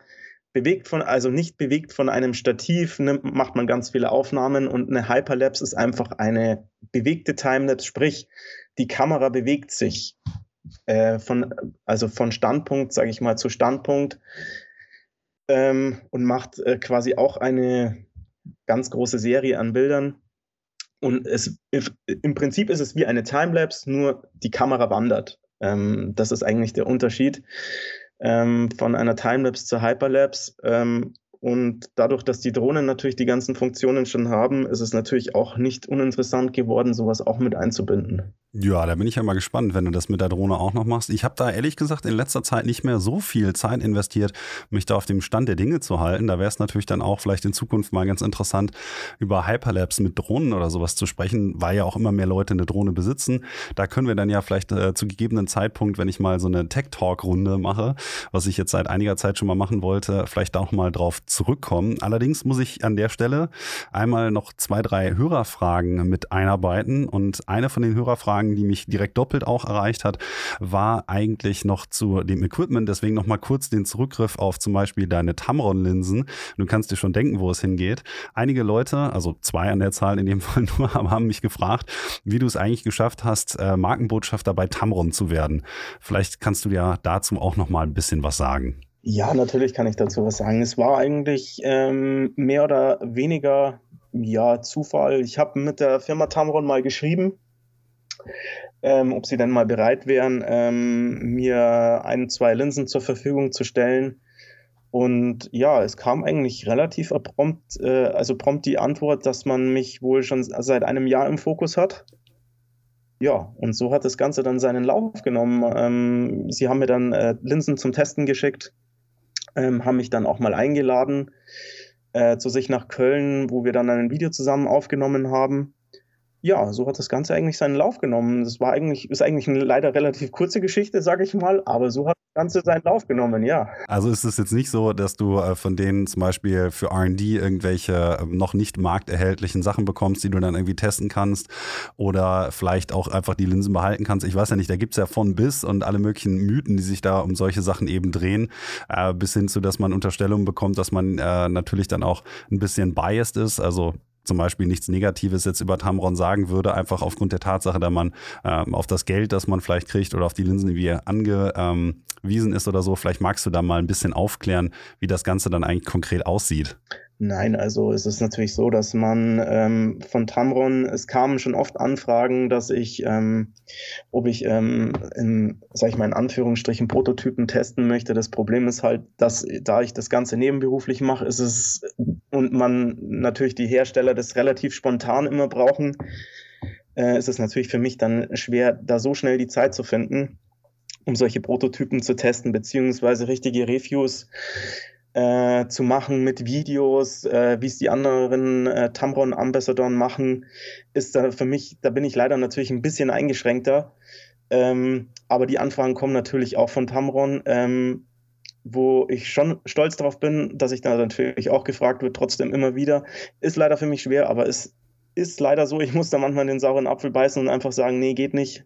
bewegt von, also nicht bewegt von einem Stativ, nimmt, macht man ganz viele Aufnahmen und eine Hyperlapse ist einfach eine bewegte Timelapse, sprich die Kamera bewegt sich äh, von, also von Standpunkt, sage ich mal, zu Standpunkt ähm, und macht äh, quasi auch eine ganz große Serie an Bildern und es, im Prinzip ist es wie eine Timelapse, nur die Kamera wandert. Ähm, das ist eigentlich der Unterschied ähm, von einer Timelapse zur Hyperlapse. Ähm, Und dadurch, dass die Drohnen natürlich die ganzen Funktionen schon haben, ist es natürlich auch nicht uninteressant geworden, sowas auch mit einzubinden. Ja, da bin ich ja mal gespannt, wenn du das mit der Drohne auch noch machst. Ich habe da ehrlich gesagt in letzter Zeit nicht mehr so viel Zeit investiert, mich da auf dem Stand der Dinge zu halten. Da wäre es natürlich dann auch vielleicht in Zukunft mal ganz interessant, über Hyperlapse mit Drohnen oder sowas zu sprechen, weil ja auch immer mehr Leute eine Drohne besitzen. Da können wir dann ja vielleicht äh, zu gegebenen Zeitpunkt, wenn ich mal so eine Tech-Talk-Runde mache, was ich jetzt seit einiger Zeit schon mal machen wollte, vielleicht auch mal drauf zurückkommen. Allerdings muss ich an der Stelle einmal noch zwei, drei Hörerfragen mit einarbeiten und eine von den Hörerfragen Fragen, die mich direkt doppelt auch erreicht hat, war eigentlich noch zu dem Equipment. Deswegen noch mal kurz den Zurückgriff auf zum Beispiel deine Tamron-Linsen. Du kannst dir schon denken, wo es hingeht. Einige Leute, also zwei an der Zahl in dem *laughs* Fall nur, haben mich gefragt, wie du es eigentlich geschafft hast, äh, Markenbotschafter bei Tamron zu werden. Vielleicht kannst du ja dazu auch noch mal ein bisschen was sagen. Ja, natürlich kann ich dazu was sagen. Es war eigentlich ähm, mehr oder weniger ja, Zufall. Ich habe mit der Firma Tamron mal geschrieben ähm, ob sie dann mal bereit wären, ähm, mir ein, zwei Linsen zur Verfügung zu stellen. Und ja, es kam eigentlich relativ prompt, äh, also prompt die Antwort, dass man mich wohl schon seit einem Jahr im Fokus hat. Ja, und so hat das Ganze dann seinen Lauf genommen. Ähm, sie haben mir dann äh, Linsen zum Testen geschickt, ähm, haben mich dann auch mal eingeladen äh, zu sich nach Köln, wo wir dann ein Video zusammen aufgenommen haben ja, so hat das Ganze eigentlich seinen Lauf genommen. Das war eigentlich, ist eigentlich eine leider relativ kurze Geschichte, sage ich mal, aber so hat das Ganze seinen Lauf genommen, ja. Also ist es jetzt nicht so, dass du äh, von denen zum Beispiel für RD irgendwelche äh, noch nicht markterhältlichen Sachen bekommst, die du dann irgendwie testen kannst oder vielleicht auch einfach die Linsen behalten kannst. Ich weiß ja nicht, da gibt es ja von bis und alle möglichen Mythen, die sich da um solche Sachen eben drehen, äh, bis hin zu, dass man Unterstellungen bekommt, dass man äh, natürlich dann auch ein bisschen biased ist. Also zum Beispiel nichts Negatives jetzt über Tamron sagen würde, einfach aufgrund der Tatsache, dass man ähm, auf das Geld, das man vielleicht kriegt oder auf die Linsen, die er angewiesen ist oder so, vielleicht magst du da mal ein bisschen aufklären, wie das Ganze dann eigentlich konkret aussieht. Nein, also es ist natürlich so, dass man ähm, von Tamron, es kamen schon oft Anfragen, dass ich, ähm, ob ich, ähm, in, sag ich mal in Anführungsstrichen, Prototypen testen möchte. Das Problem ist halt, dass da ich das Ganze nebenberuflich mache, ist es und man natürlich die Hersteller das relativ spontan immer brauchen, äh, ist es natürlich für mich dann schwer, da so schnell die Zeit zu finden, um solche Prototypen zu testen, beziehungsweise richtige Reviews äh, zu machen mit Videos, äh, wie es die anderen äh, Tamron Ambassadoren machen, ist da für mich, da bin ich leider natürlich ein bisschen eingeschränkter. Ähm, aber die Anfragen kommen natürlich auch von Tamron, ähm, wo ich schon stolz darauf bin, dass ich da natürlich auch gefragt wird, trotzdem immer wieder. Ist leider für mich schwer, aber es ist leider so, ich muss da manchmal den sauren Apfel beißen und einfach sagen, nee, geht nicht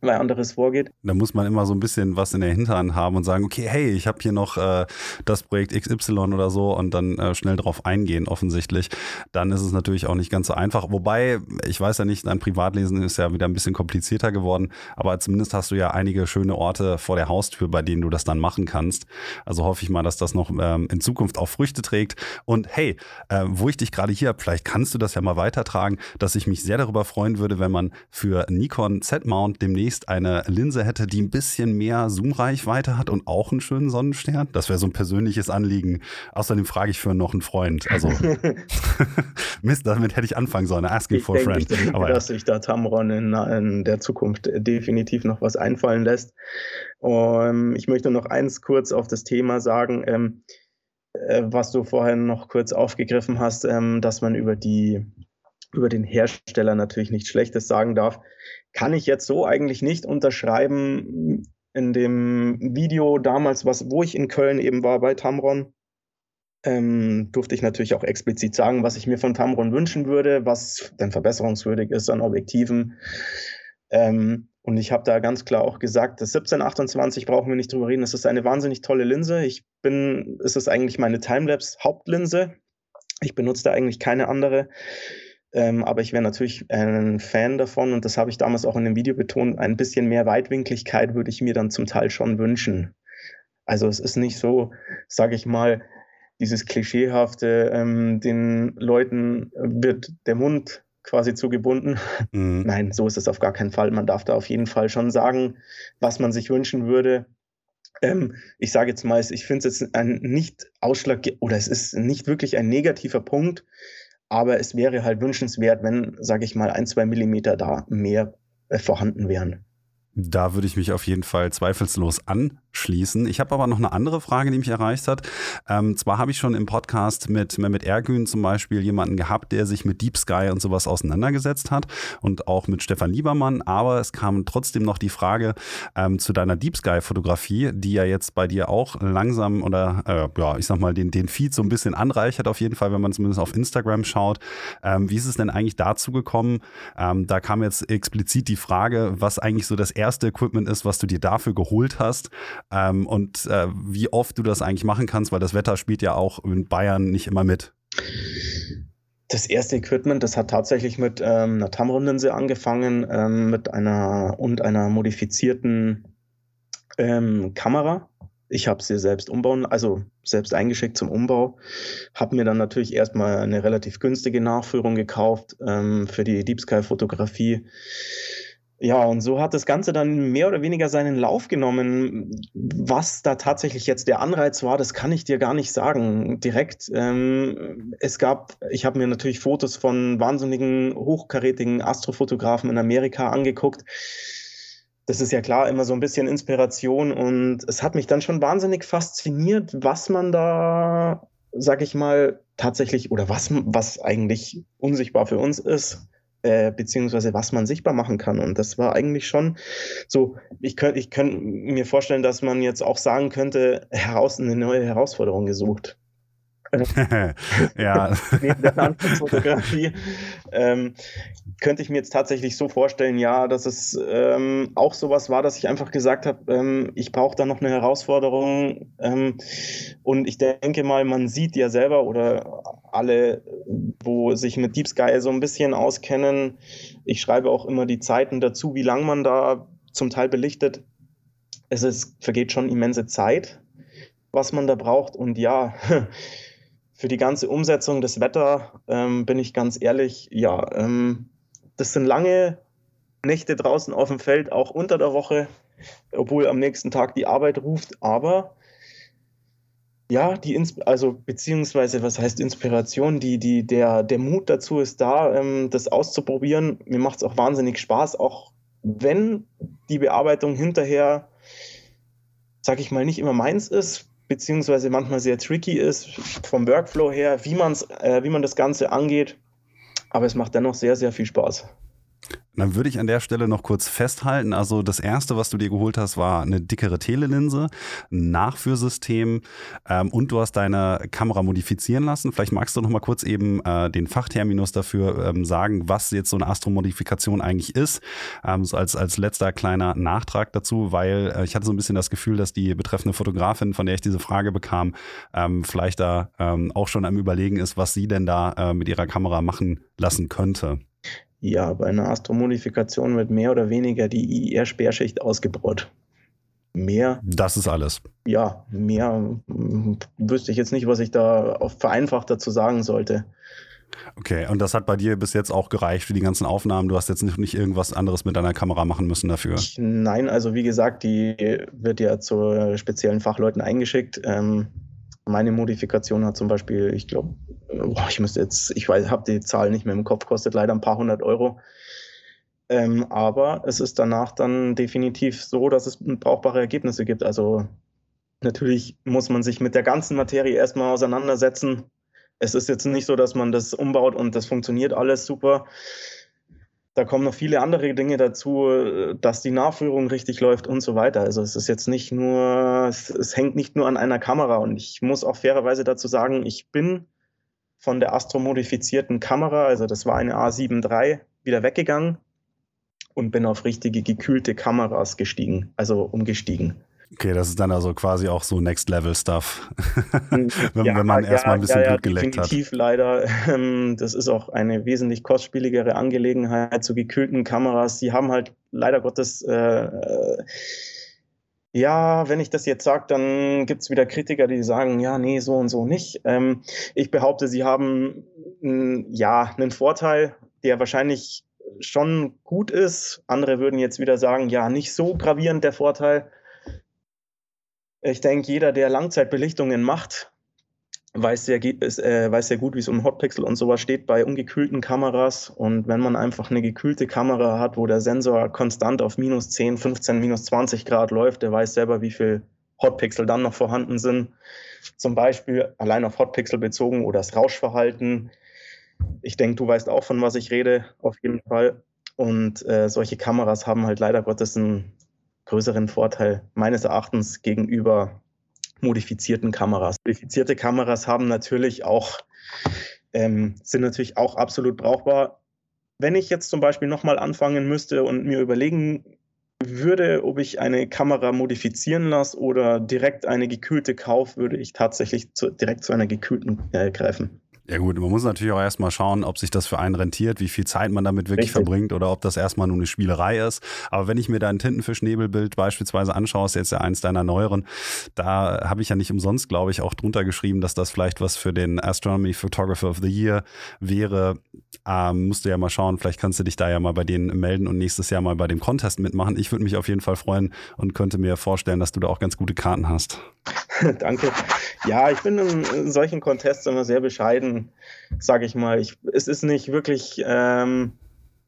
weil anderes vorgeht. Da muss man immer so ein bisschen was in der Hinterhand haben und sagen, okay, hey, ich habe hier noch äh, das Projekt XY oder so und dann äh, schnell drauf eingehen, offensichtlich. Dann ist es natürlich auch nicht ganz so einfach. Wobei, ich weiß ja nicht, dein Privatlesen ist ja wieder ein bisschen komplizierter geworden, aber zumindest hast du ja einige schöne Orte vor der Haustür, bei denen du das dann machen kannst. Also hoffe ich mal, dass das noch ähm, in Zukunft auch Früchte trägt. Und hey, äh, wo ich dich gerade hier habe, vielleicht kannst du das ja mal weitertragen, dass ich mich sehr darüber freuen würde, wenn man für Nikon Z-Mount demnächst demnächst eine Linse hätte, die ein bisschen mehr Zoom-Reichweite hat und auch einen schönen Sonnenstern? Das wäre so ein persönliches Anliegen. Außerdem frage ich für noch einen Freund. Also *laughs* *laughs* Mist, damit hätte ich anfangen sollen. Asking ich for a friend. Ich denke, dass sich da Tamron in, in, der Zukunft definitiv noch was einfallen lässt. Um, ich möchte noch eins kurz auf das Thema sagen. Ähm, äh, was du vorhin noch kurz aufgegriffen hast, ähm, dass man über die über den Hersteller natürlich nichts Schlechtes sagen darf kann ich jetzt so eigentlich nicht unterschreiben. In dem Video damals, was, wo ich in Köln eben war bei Tamron, ähm, durfte ich natürlich auch explizit sagen, was ich mir von Tamron wünschen würde, was denn verbesserungswürdig ist an Objektiven. Ähm, und ich habe da ganz klar auch gesagt, das 1728 brauchen wir nicht drüber reden. Es ist eine wahnsinnig tolle Linse. Ich bin, es ist eigentlich meine Timelapse Hauptlinse. Ich benutze da eigentlich keine andere. Ähm, aber ich wäre natürlich ein Fan davon und das habe ich damals auch in dem Video betont. Ein bisschen mehr Weitwinkligkeit würde ich mir dann zum Teil schon wünschen. Also es ist nicht so, sage ich mal, dieses klischeehafte, ähm, den Leuten wird der Mund quasi zugebunden. Mhm. Nein, so ist es auf gar keinen Fall. Man darf da auf jeden Fall schon sagen, was man sich wünschen würde. Ähm, ich sage jetzt mal, ich finde es jetzt ein nicht Ausschlag oder es ist nicht wirklich ein negativer Punkt, aber es wäre halt wünschenswert, wenn, sage ich mal, ein, zwei Millimeter da mehr äh, vorhanden wären. Da würde ich mich auf jeden Fall zweifellos anschließen. Ich habe aber noch eine andere Frage, die mich erreicht hat. Ähm, zwar habe ich schon im Podcast mit Mehmet Ergün zum Beispiel jemanden gehabt, der sich mit Deep Sky und sowas auseinandergesetzt hat und auch mit Stefan Liebermann, aber es kam trotzdem noch die Frage ähm, zu deiner Deep Sky-Fotografie, die ja jetzt bei dir auch langsam oder äh, ja, ich sag mal, den, den Feed so ein bisschen anreichert, auf jeden Fall, wenn man zumindest auf Instagram schaut. Ähm, wie ist es denn eigentlich dazu gekommen? Ähm, da kam jetzt explizit die Frage, was eigentlich so das erste Equipment ist, was du dir dafür geholt hast ähm, und äh, wie oft du das eigentlich machen kannst, weil das Wetter spielt ja auch in Bayern nicht immer mit. Das erste Equipment, das hat tatsächlich mit ähm, einer Tamron-Linse angefangen, ähm, mit einer und einer modifizierten ähm, Kamera. Ich habe sie selbst umbauen, also selbst eingeschickt zum Umbau. Habe mir dann natürlich erstmal eine relativ günstige Nachführung gekauft ähm, für die Deep Sky Fotografie. Ja, und so hat das Ganze dann mehr oder weniger seinen Lauf genommen. Was da tatsächlich jetzt der Anreiz war, das kann ich dir gar nicht sagen direkt. Ähm, es gab, ich habe mir natürlich Fotos von wahnsinnigen, hochkarätigen Astrofotografen in Amerika angeguckt. Das ist ja klar immer so ein bisschen Inspiration und es hat mich dann schon wahnsinnig fasziniert, was man da, sag ich mal, tatsächlich oder was, was eigentlich unsichtbar für uns ist äh, beziehungsweise was man sichtbar machen kann. Und das war eigentlich schon so, ich könnte ich könnt mir vorstellen, dass man jetzt auch sagen könnte, heraus eine neue Herausforderung gesucht. *laughs* *laughs* ja. Neben der Landschaftsfotografie ähm, könnte ich mir jetzt tatsächlich so vorstellen, ja, dass es ähm, auch sowas war, dass ich einfach gesagt habe, ähm, ich brauche da noch eine Herausforderung. Ähm, und ich denke mal, man sieht ja selber oder alle, wo sich mit Deep Sky so ein bisschen auskennen, ich schreibe auch immer die Zeiten dazu, wie lange man da zum Teil belichtet. Es ist, vergeht schon immense Zeit, was man da braucht. Und ja, *laughs* für die ganze Umsetzung des Wetter ähm, bin ich ganz ehrlich, ja, ähm, das sind lange Nächte draußen auf dem Feld, auch unter der Woche, obwohl am nächsten Tag die Arbeit ruft. Aber ja, die Ins also beziehungsweise was heißt Inspiration, die, die, der, der Mut dazu ist da, ähm, das auszuprobieren. Mir macht es auch wahnsinnig Spaß, auch wenn die Bearbeitung hinterher, sag ich mal, nicht immer meins ist, beziehungsweise manchmal sehr tricky ist vom Workflow her, wie, man's, äh, wie man das Ganze angeht. Aber es macht dennoch sehr, sehr viel Spaß. Dann würde ich an der Stelle noch kurz festhalten. Also das erste, was du dir geholt hast, war eine dickere Telelinse, ein Nachführsystem ähm, und du hast deine Kamera modifizieren lassen. Vielleicht magst du noch mal kurz eben äh, den Fachterminus dafür ähm, sagen, was jetzt so eine Astromodifikation eigentlich ist. Ähm, so als, als letzter kleiner Nachtrag dazu, weil äh, ich hatte so ein bisschen das Gefühl, dass die betreffende Fotografin, von der ich diese Frage bekam, ähm, vielleicht da ähm, auch schon am Überlegen ist, was sie denn da äh, mit ihrer Kamera machen lassen könnte. Ja, bei einer Astromodifikation wird mehr oder weniger die IR-Sperrschicht ausgebaut. Mehr. Das ist alles. Ja, mehr wüsste ich jetzt nicht, was ich da vereinfacht dazu sagen sollte. Okay, und das hat bei dir bis jetzt auch gereicht für die ganzen Aufnahmen. Du hast jetzt nicht, nicht irgendwas anderes mit deiner Kamera machen müssen dafür. Nein, also wie gesagt, die wird ja zu speziellen Fachleuten eingeschickt. Ähm, meine Modifikation hat zum Beispiel, ich glaube, ich müsste jetzt, ich weiß, habe die Zahl nicht mehr im Kopf, kostet leider ein paar hundert Euro. Ähm, aber es ist danach dann definitiv so, dass es brauchbare Ergebnisse gibt. Also natürlich muss man sich mit der ganzen Materie erstmal auseinandersetzen. Es ist jetzt nicht so, dass man das umbaut und das funktioniert alles super. Da kommen noch viele andere Dinge dazu, dass die Nachführung richtig läuft und so weiter. Also es ist jetzt nicht nur, es, es hängt nicht nur an einer Kamera. Und ich muss auch fairerweise dazu sagen, ich bin von der Astro-modifizierten Kamera, also das war eine A7 III, wieder weggegangen und bin auf richtige gekühlte Kameras gestiegen, also umgestiegen. Okay, das ist dann also quasi auch so Next-Level-Stuff, *laughs* wenn, ja, wenn, man ja, erstmal ein bisschen ja, Blut geleckt definitiv hat. leider. Ähm, das ist auch eine wesentlich kostspieligere Angelegenheit zu gekühlten Kameras. Die haben halt leider Gottes, äh, äh ja, wenn ich das jetzt sage, dann gibt es wieder Kritiker, die sagen, ja, nee, so und so nicht. Ähm, ich behaupte, sie haben ja einen Vorteil, der wahrscheinlich schon gut ist. Andere würden jetzt wieder sagen, ja, nicht so gravierend der Vorteil. Ich denke, jeder, der Langzeitbelichtungen macht, weiß sehr, äh, weiß sehr gut, wie es um Hotpixel und sowas steht bei ungekühlten Kameras. Und wenn man einfach eine gekühlte Kamera hat, wo der Sensor konstant auf minus 10, 15, minus 20 Grad läuft, der weiß selber, wie viel Hotpixel dann noch vorhanden sind. Zum Beispiel allein auf Hotpixel bezogen oder das Rauschverhalten. Ich denke, du weißt auch, von was ich rede, auf jeden Fall. Und äh, solche Kameras haben halt leider Gottes einen größeren Vorteil meines Erachtens gegenüber modifizierten Kameras. Modifizierte Kameras haben natürlich auch, ähm, sind natürlich auch absolut brauchbar. Wenn ich jetzt zum Beispiel nochmal anfangen müsste und mir überlegen würde, ob ich eine Kamera modifizieren lasse oder direkt eine gekühlte kaufe, würde ich tatsächlich zu, direkt zu einer gekühlten äh, greifen. Ja gut, man muss natürlich auch erstmal schauen, ob sich das für einen rentiert, wie viel Zeit man damit wirklich Richtig. verbringt oder ob das erstmal nur eine Spielerei ist. Aber wenn ich mir dein Tintenfisch-Nebelbild beispielsweise anschaue, ist jetzt ja eins deiner neueren, da habe ich ja nicht umsonst, glaube ich, auch drunter geschrieben, dass das vielleicht was für den Astronomy Photographer of the Year wäre. Ähm, musst du ja mal schauen, vielleicht kannst du dich da ja mal bei denen melden und nächstes Jahr mal bei dem Contest mitmachen. Ich würde mich auf jeden Fall freuen und könnte mir vorstellen, dass du da auch ganz gute Karten hast. *laughs* Danke. Ja, ich bin in solchen Contests immer sehr bescheiden, sage ich mal. Ich, es ist nicht wirklich ähm,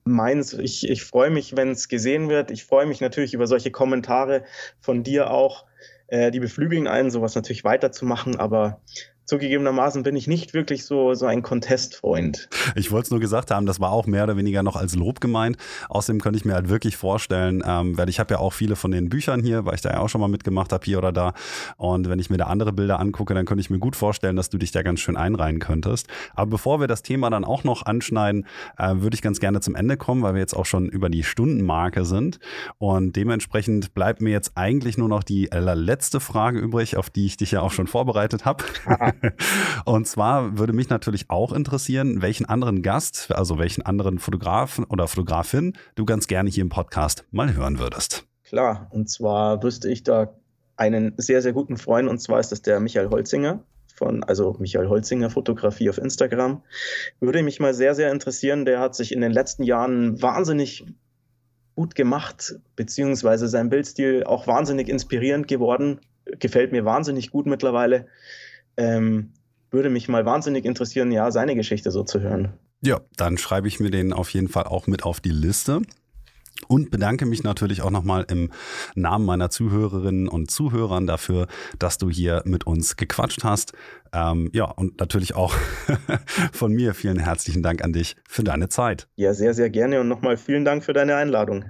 meins. Ich, ich freue mich, wenn es gesehen wird. Ich freue mich natürlich über solche Kommentare von dir auch. Äh, die beflügeln einen, sowas natürlich weiterzumachen, aber zugegebenermaßen bin ich nicht wirklich so, so ein Contest-Freund. Ich wollte es nur gesagt haben, das war auch mehr oder weniger noch als Lob gemeint. Außerdem könnte ich mir halt wirklich vorstellen, ähm, weil ich habe ja auch viele von den Büchern hier, weil ich da ja auch schon mal mitgemacht habe, hier oder da. Und wenn ich mir da andere Bilder angucke, dann könnte ich mir gut vorstellen, dass du dich da ganz schön einreihen könntest. Aber bevor wir das Thema dann auch noch anschneiden, äh, würde ich ganz gerne zum Ende kommen, weil wir jetzt auch schon über die Stundenmarke sind. Und dementsprechend bleibt mir jetzt eigentlich nur noch die letzte Frage übrig, auf die ich dich ja auch schon vorbereitet habe. *laughs* *laughs* Und zwar würde mich natürlich auch interessieren, welchen anderen Gast, also welchen anderen Fotografen oder Fotografin du ganz gerne hier im Podcast mal hören würdest. Klar, und zwar wüsste ich da einen sehr, sehr guten Freund, und zwar ist das der Michael Holzinger von, also Michael Holzinger Fotografie auf Instagram. Würde mich mal sehr, sehr interessieren. Der hat sich in den letzten Jahren wahnsinnig gut gemacht, beziehungsweise sein Bildstil auch wahnsinnig inspirierend geworden. Gefällt mir wahnsinnig gut mittlerweile. Ähm, würde mich mal wahnsinnig interessieren, ja, seine Geschichte so zu hören. Ja, dann schreibe ich mir den auf jeden Fall auch mit auf die Liste. Und bedanke mich natürlich auch nochmal im Namen meiner Zuhörerinnen und Zuhörern dafür, dass du hier mit uns gequatscht hast. Ähm, ja, und natürlich auch *laughs* von mir vielen herzlichen Dank an dich für deine Zeit. Ja, sehr, sehr gerne und nochmal vielen Dank für deine Einladung.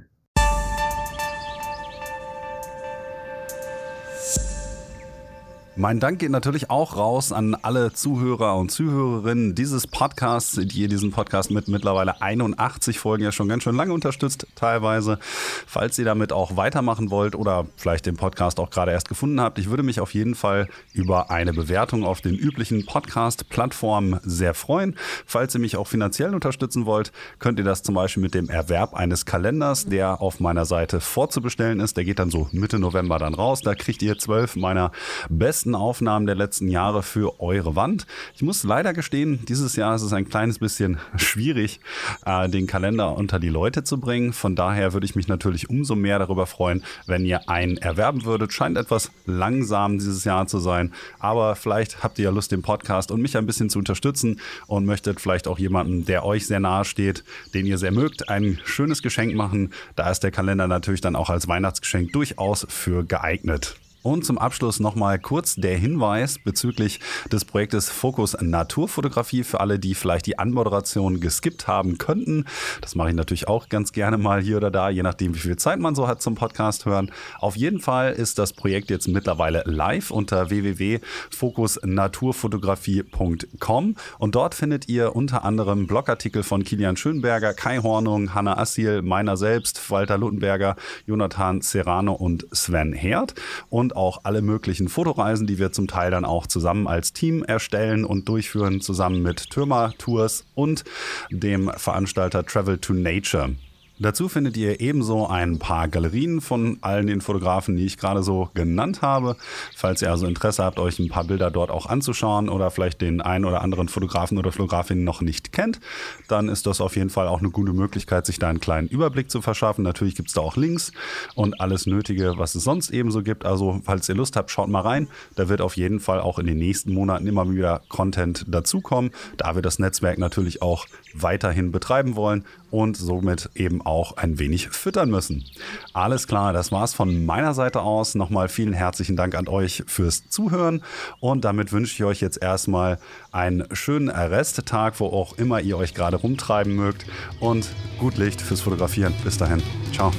Mein Dank geht natürlich auch raus an alle Zuhörer und Zuhörerinnen dieses Podcasts, die ihr diesen Podcast mit mittlerweile 81 Folgen ja schon ganz schön lange unterstützt, teilweise. Falls ihr damit auch weitermachen wollt oder vielleicht den Podcast auch gerade erst gefunden habt, ich würde mich auf jeden Fall über eine Bewertung auf den üblichen Podcast-Plattformen sehr freuen. Falls ihr mich auch finanziell unterstützen wollt, könnt ihr das zum Beispiel mit dem Erwerb eines Kalenders, der auf meiner Seite vorzubestellen ist. Der geht dann so Mitte November dann raus. Da kriegt ihr zwölf meiner besten besten Aufnahmen der letzten Jahre für eure Wand. Ich muss leider gestehen, dieses Jahr ist es ein kleines bisschen schwierig, äh, den Kalender unter die Leute zu bringen. Von daher würde ich mich natürlich umso mehr darüber freuen, wenn ihr einen erwerben würdet. Scheint etwas langsam dieses Jahr zu sein, aber vielleicht habt ihr ja Lust, den Podcast und mich ein bisschen zu unterstützen und möchtet vielleicht auch jemanden, der euch sehr nahe steht, den ihr sehr mögt, ein schönes Geschenk machen. Da ist der Kalender natürlich dann auch als Weihnachtsgeschenk durchaus für geeignet. Und zum Abschluss nochmal kurz der Hinweis bezüglich des Projektes Fokus Naturfotografie für alle, die vielleicht die Anmoderation geskippt haben könnten. Das mache ich natürlich auch ganz gerne mal hier oder da, je nachdem, wie viel Zeit man so hat zum Podcast hören. Auf jeden Fall ist das Projekt jetzt mittlerweile live unter www.fokusnaturfotografie.com und dort findet ihr unter anderem Blogartikel von Kilian Schönberger, Kai Hornung, Hanna Assil, meiner selbst, Walter Luttenberger, Jonathan Serrano und Sven Herd und auch alle möglichen Fotoreisen, die wir zum Teil dann auch zusammen als Team erstellen und durchführen, zusammen mit Türmer Tours und dem Veranstalter Travel to Nature. Dazu findet ihr ebenso ein paar Galerien von allen den Fotografen, die ich gerade so genannt habe. Falls ihr also Interesse habt, euch ein paar Bilder dort auch anzuschauen oder vielleicht den einen oder anderen Fotografen oder Fotografin noch nicht kennt, dann ist das auf jeden Fall auch eine gute Möglichkeit, sich da einen kleinen Überblick zu verschaffen. Natürlich gibt es da auch Links und alles Nötige, was es sonst ebenso gibt. Also falls ihr Lust habt, schaut mal rein. Da wird auf jeden Fall auch in den nächsten Monaten immer wieder Content dazukommen, da wir das Netzwerk natürlich auch weiterhin betreiben wollen und somit eben auch ein wenig füttern müssen. Alles klar, das war's von meiner Seite aus. Nochmal vielen herzlichen Dank an euch fürs Zuhören und damit wünsche ich euch jetzt erstmal einen schönen Resttag, wo auch immer ihr euch gerade rumtreiben mögt und gut Licht fürs Fotografieren. Bis dahin. Ciao.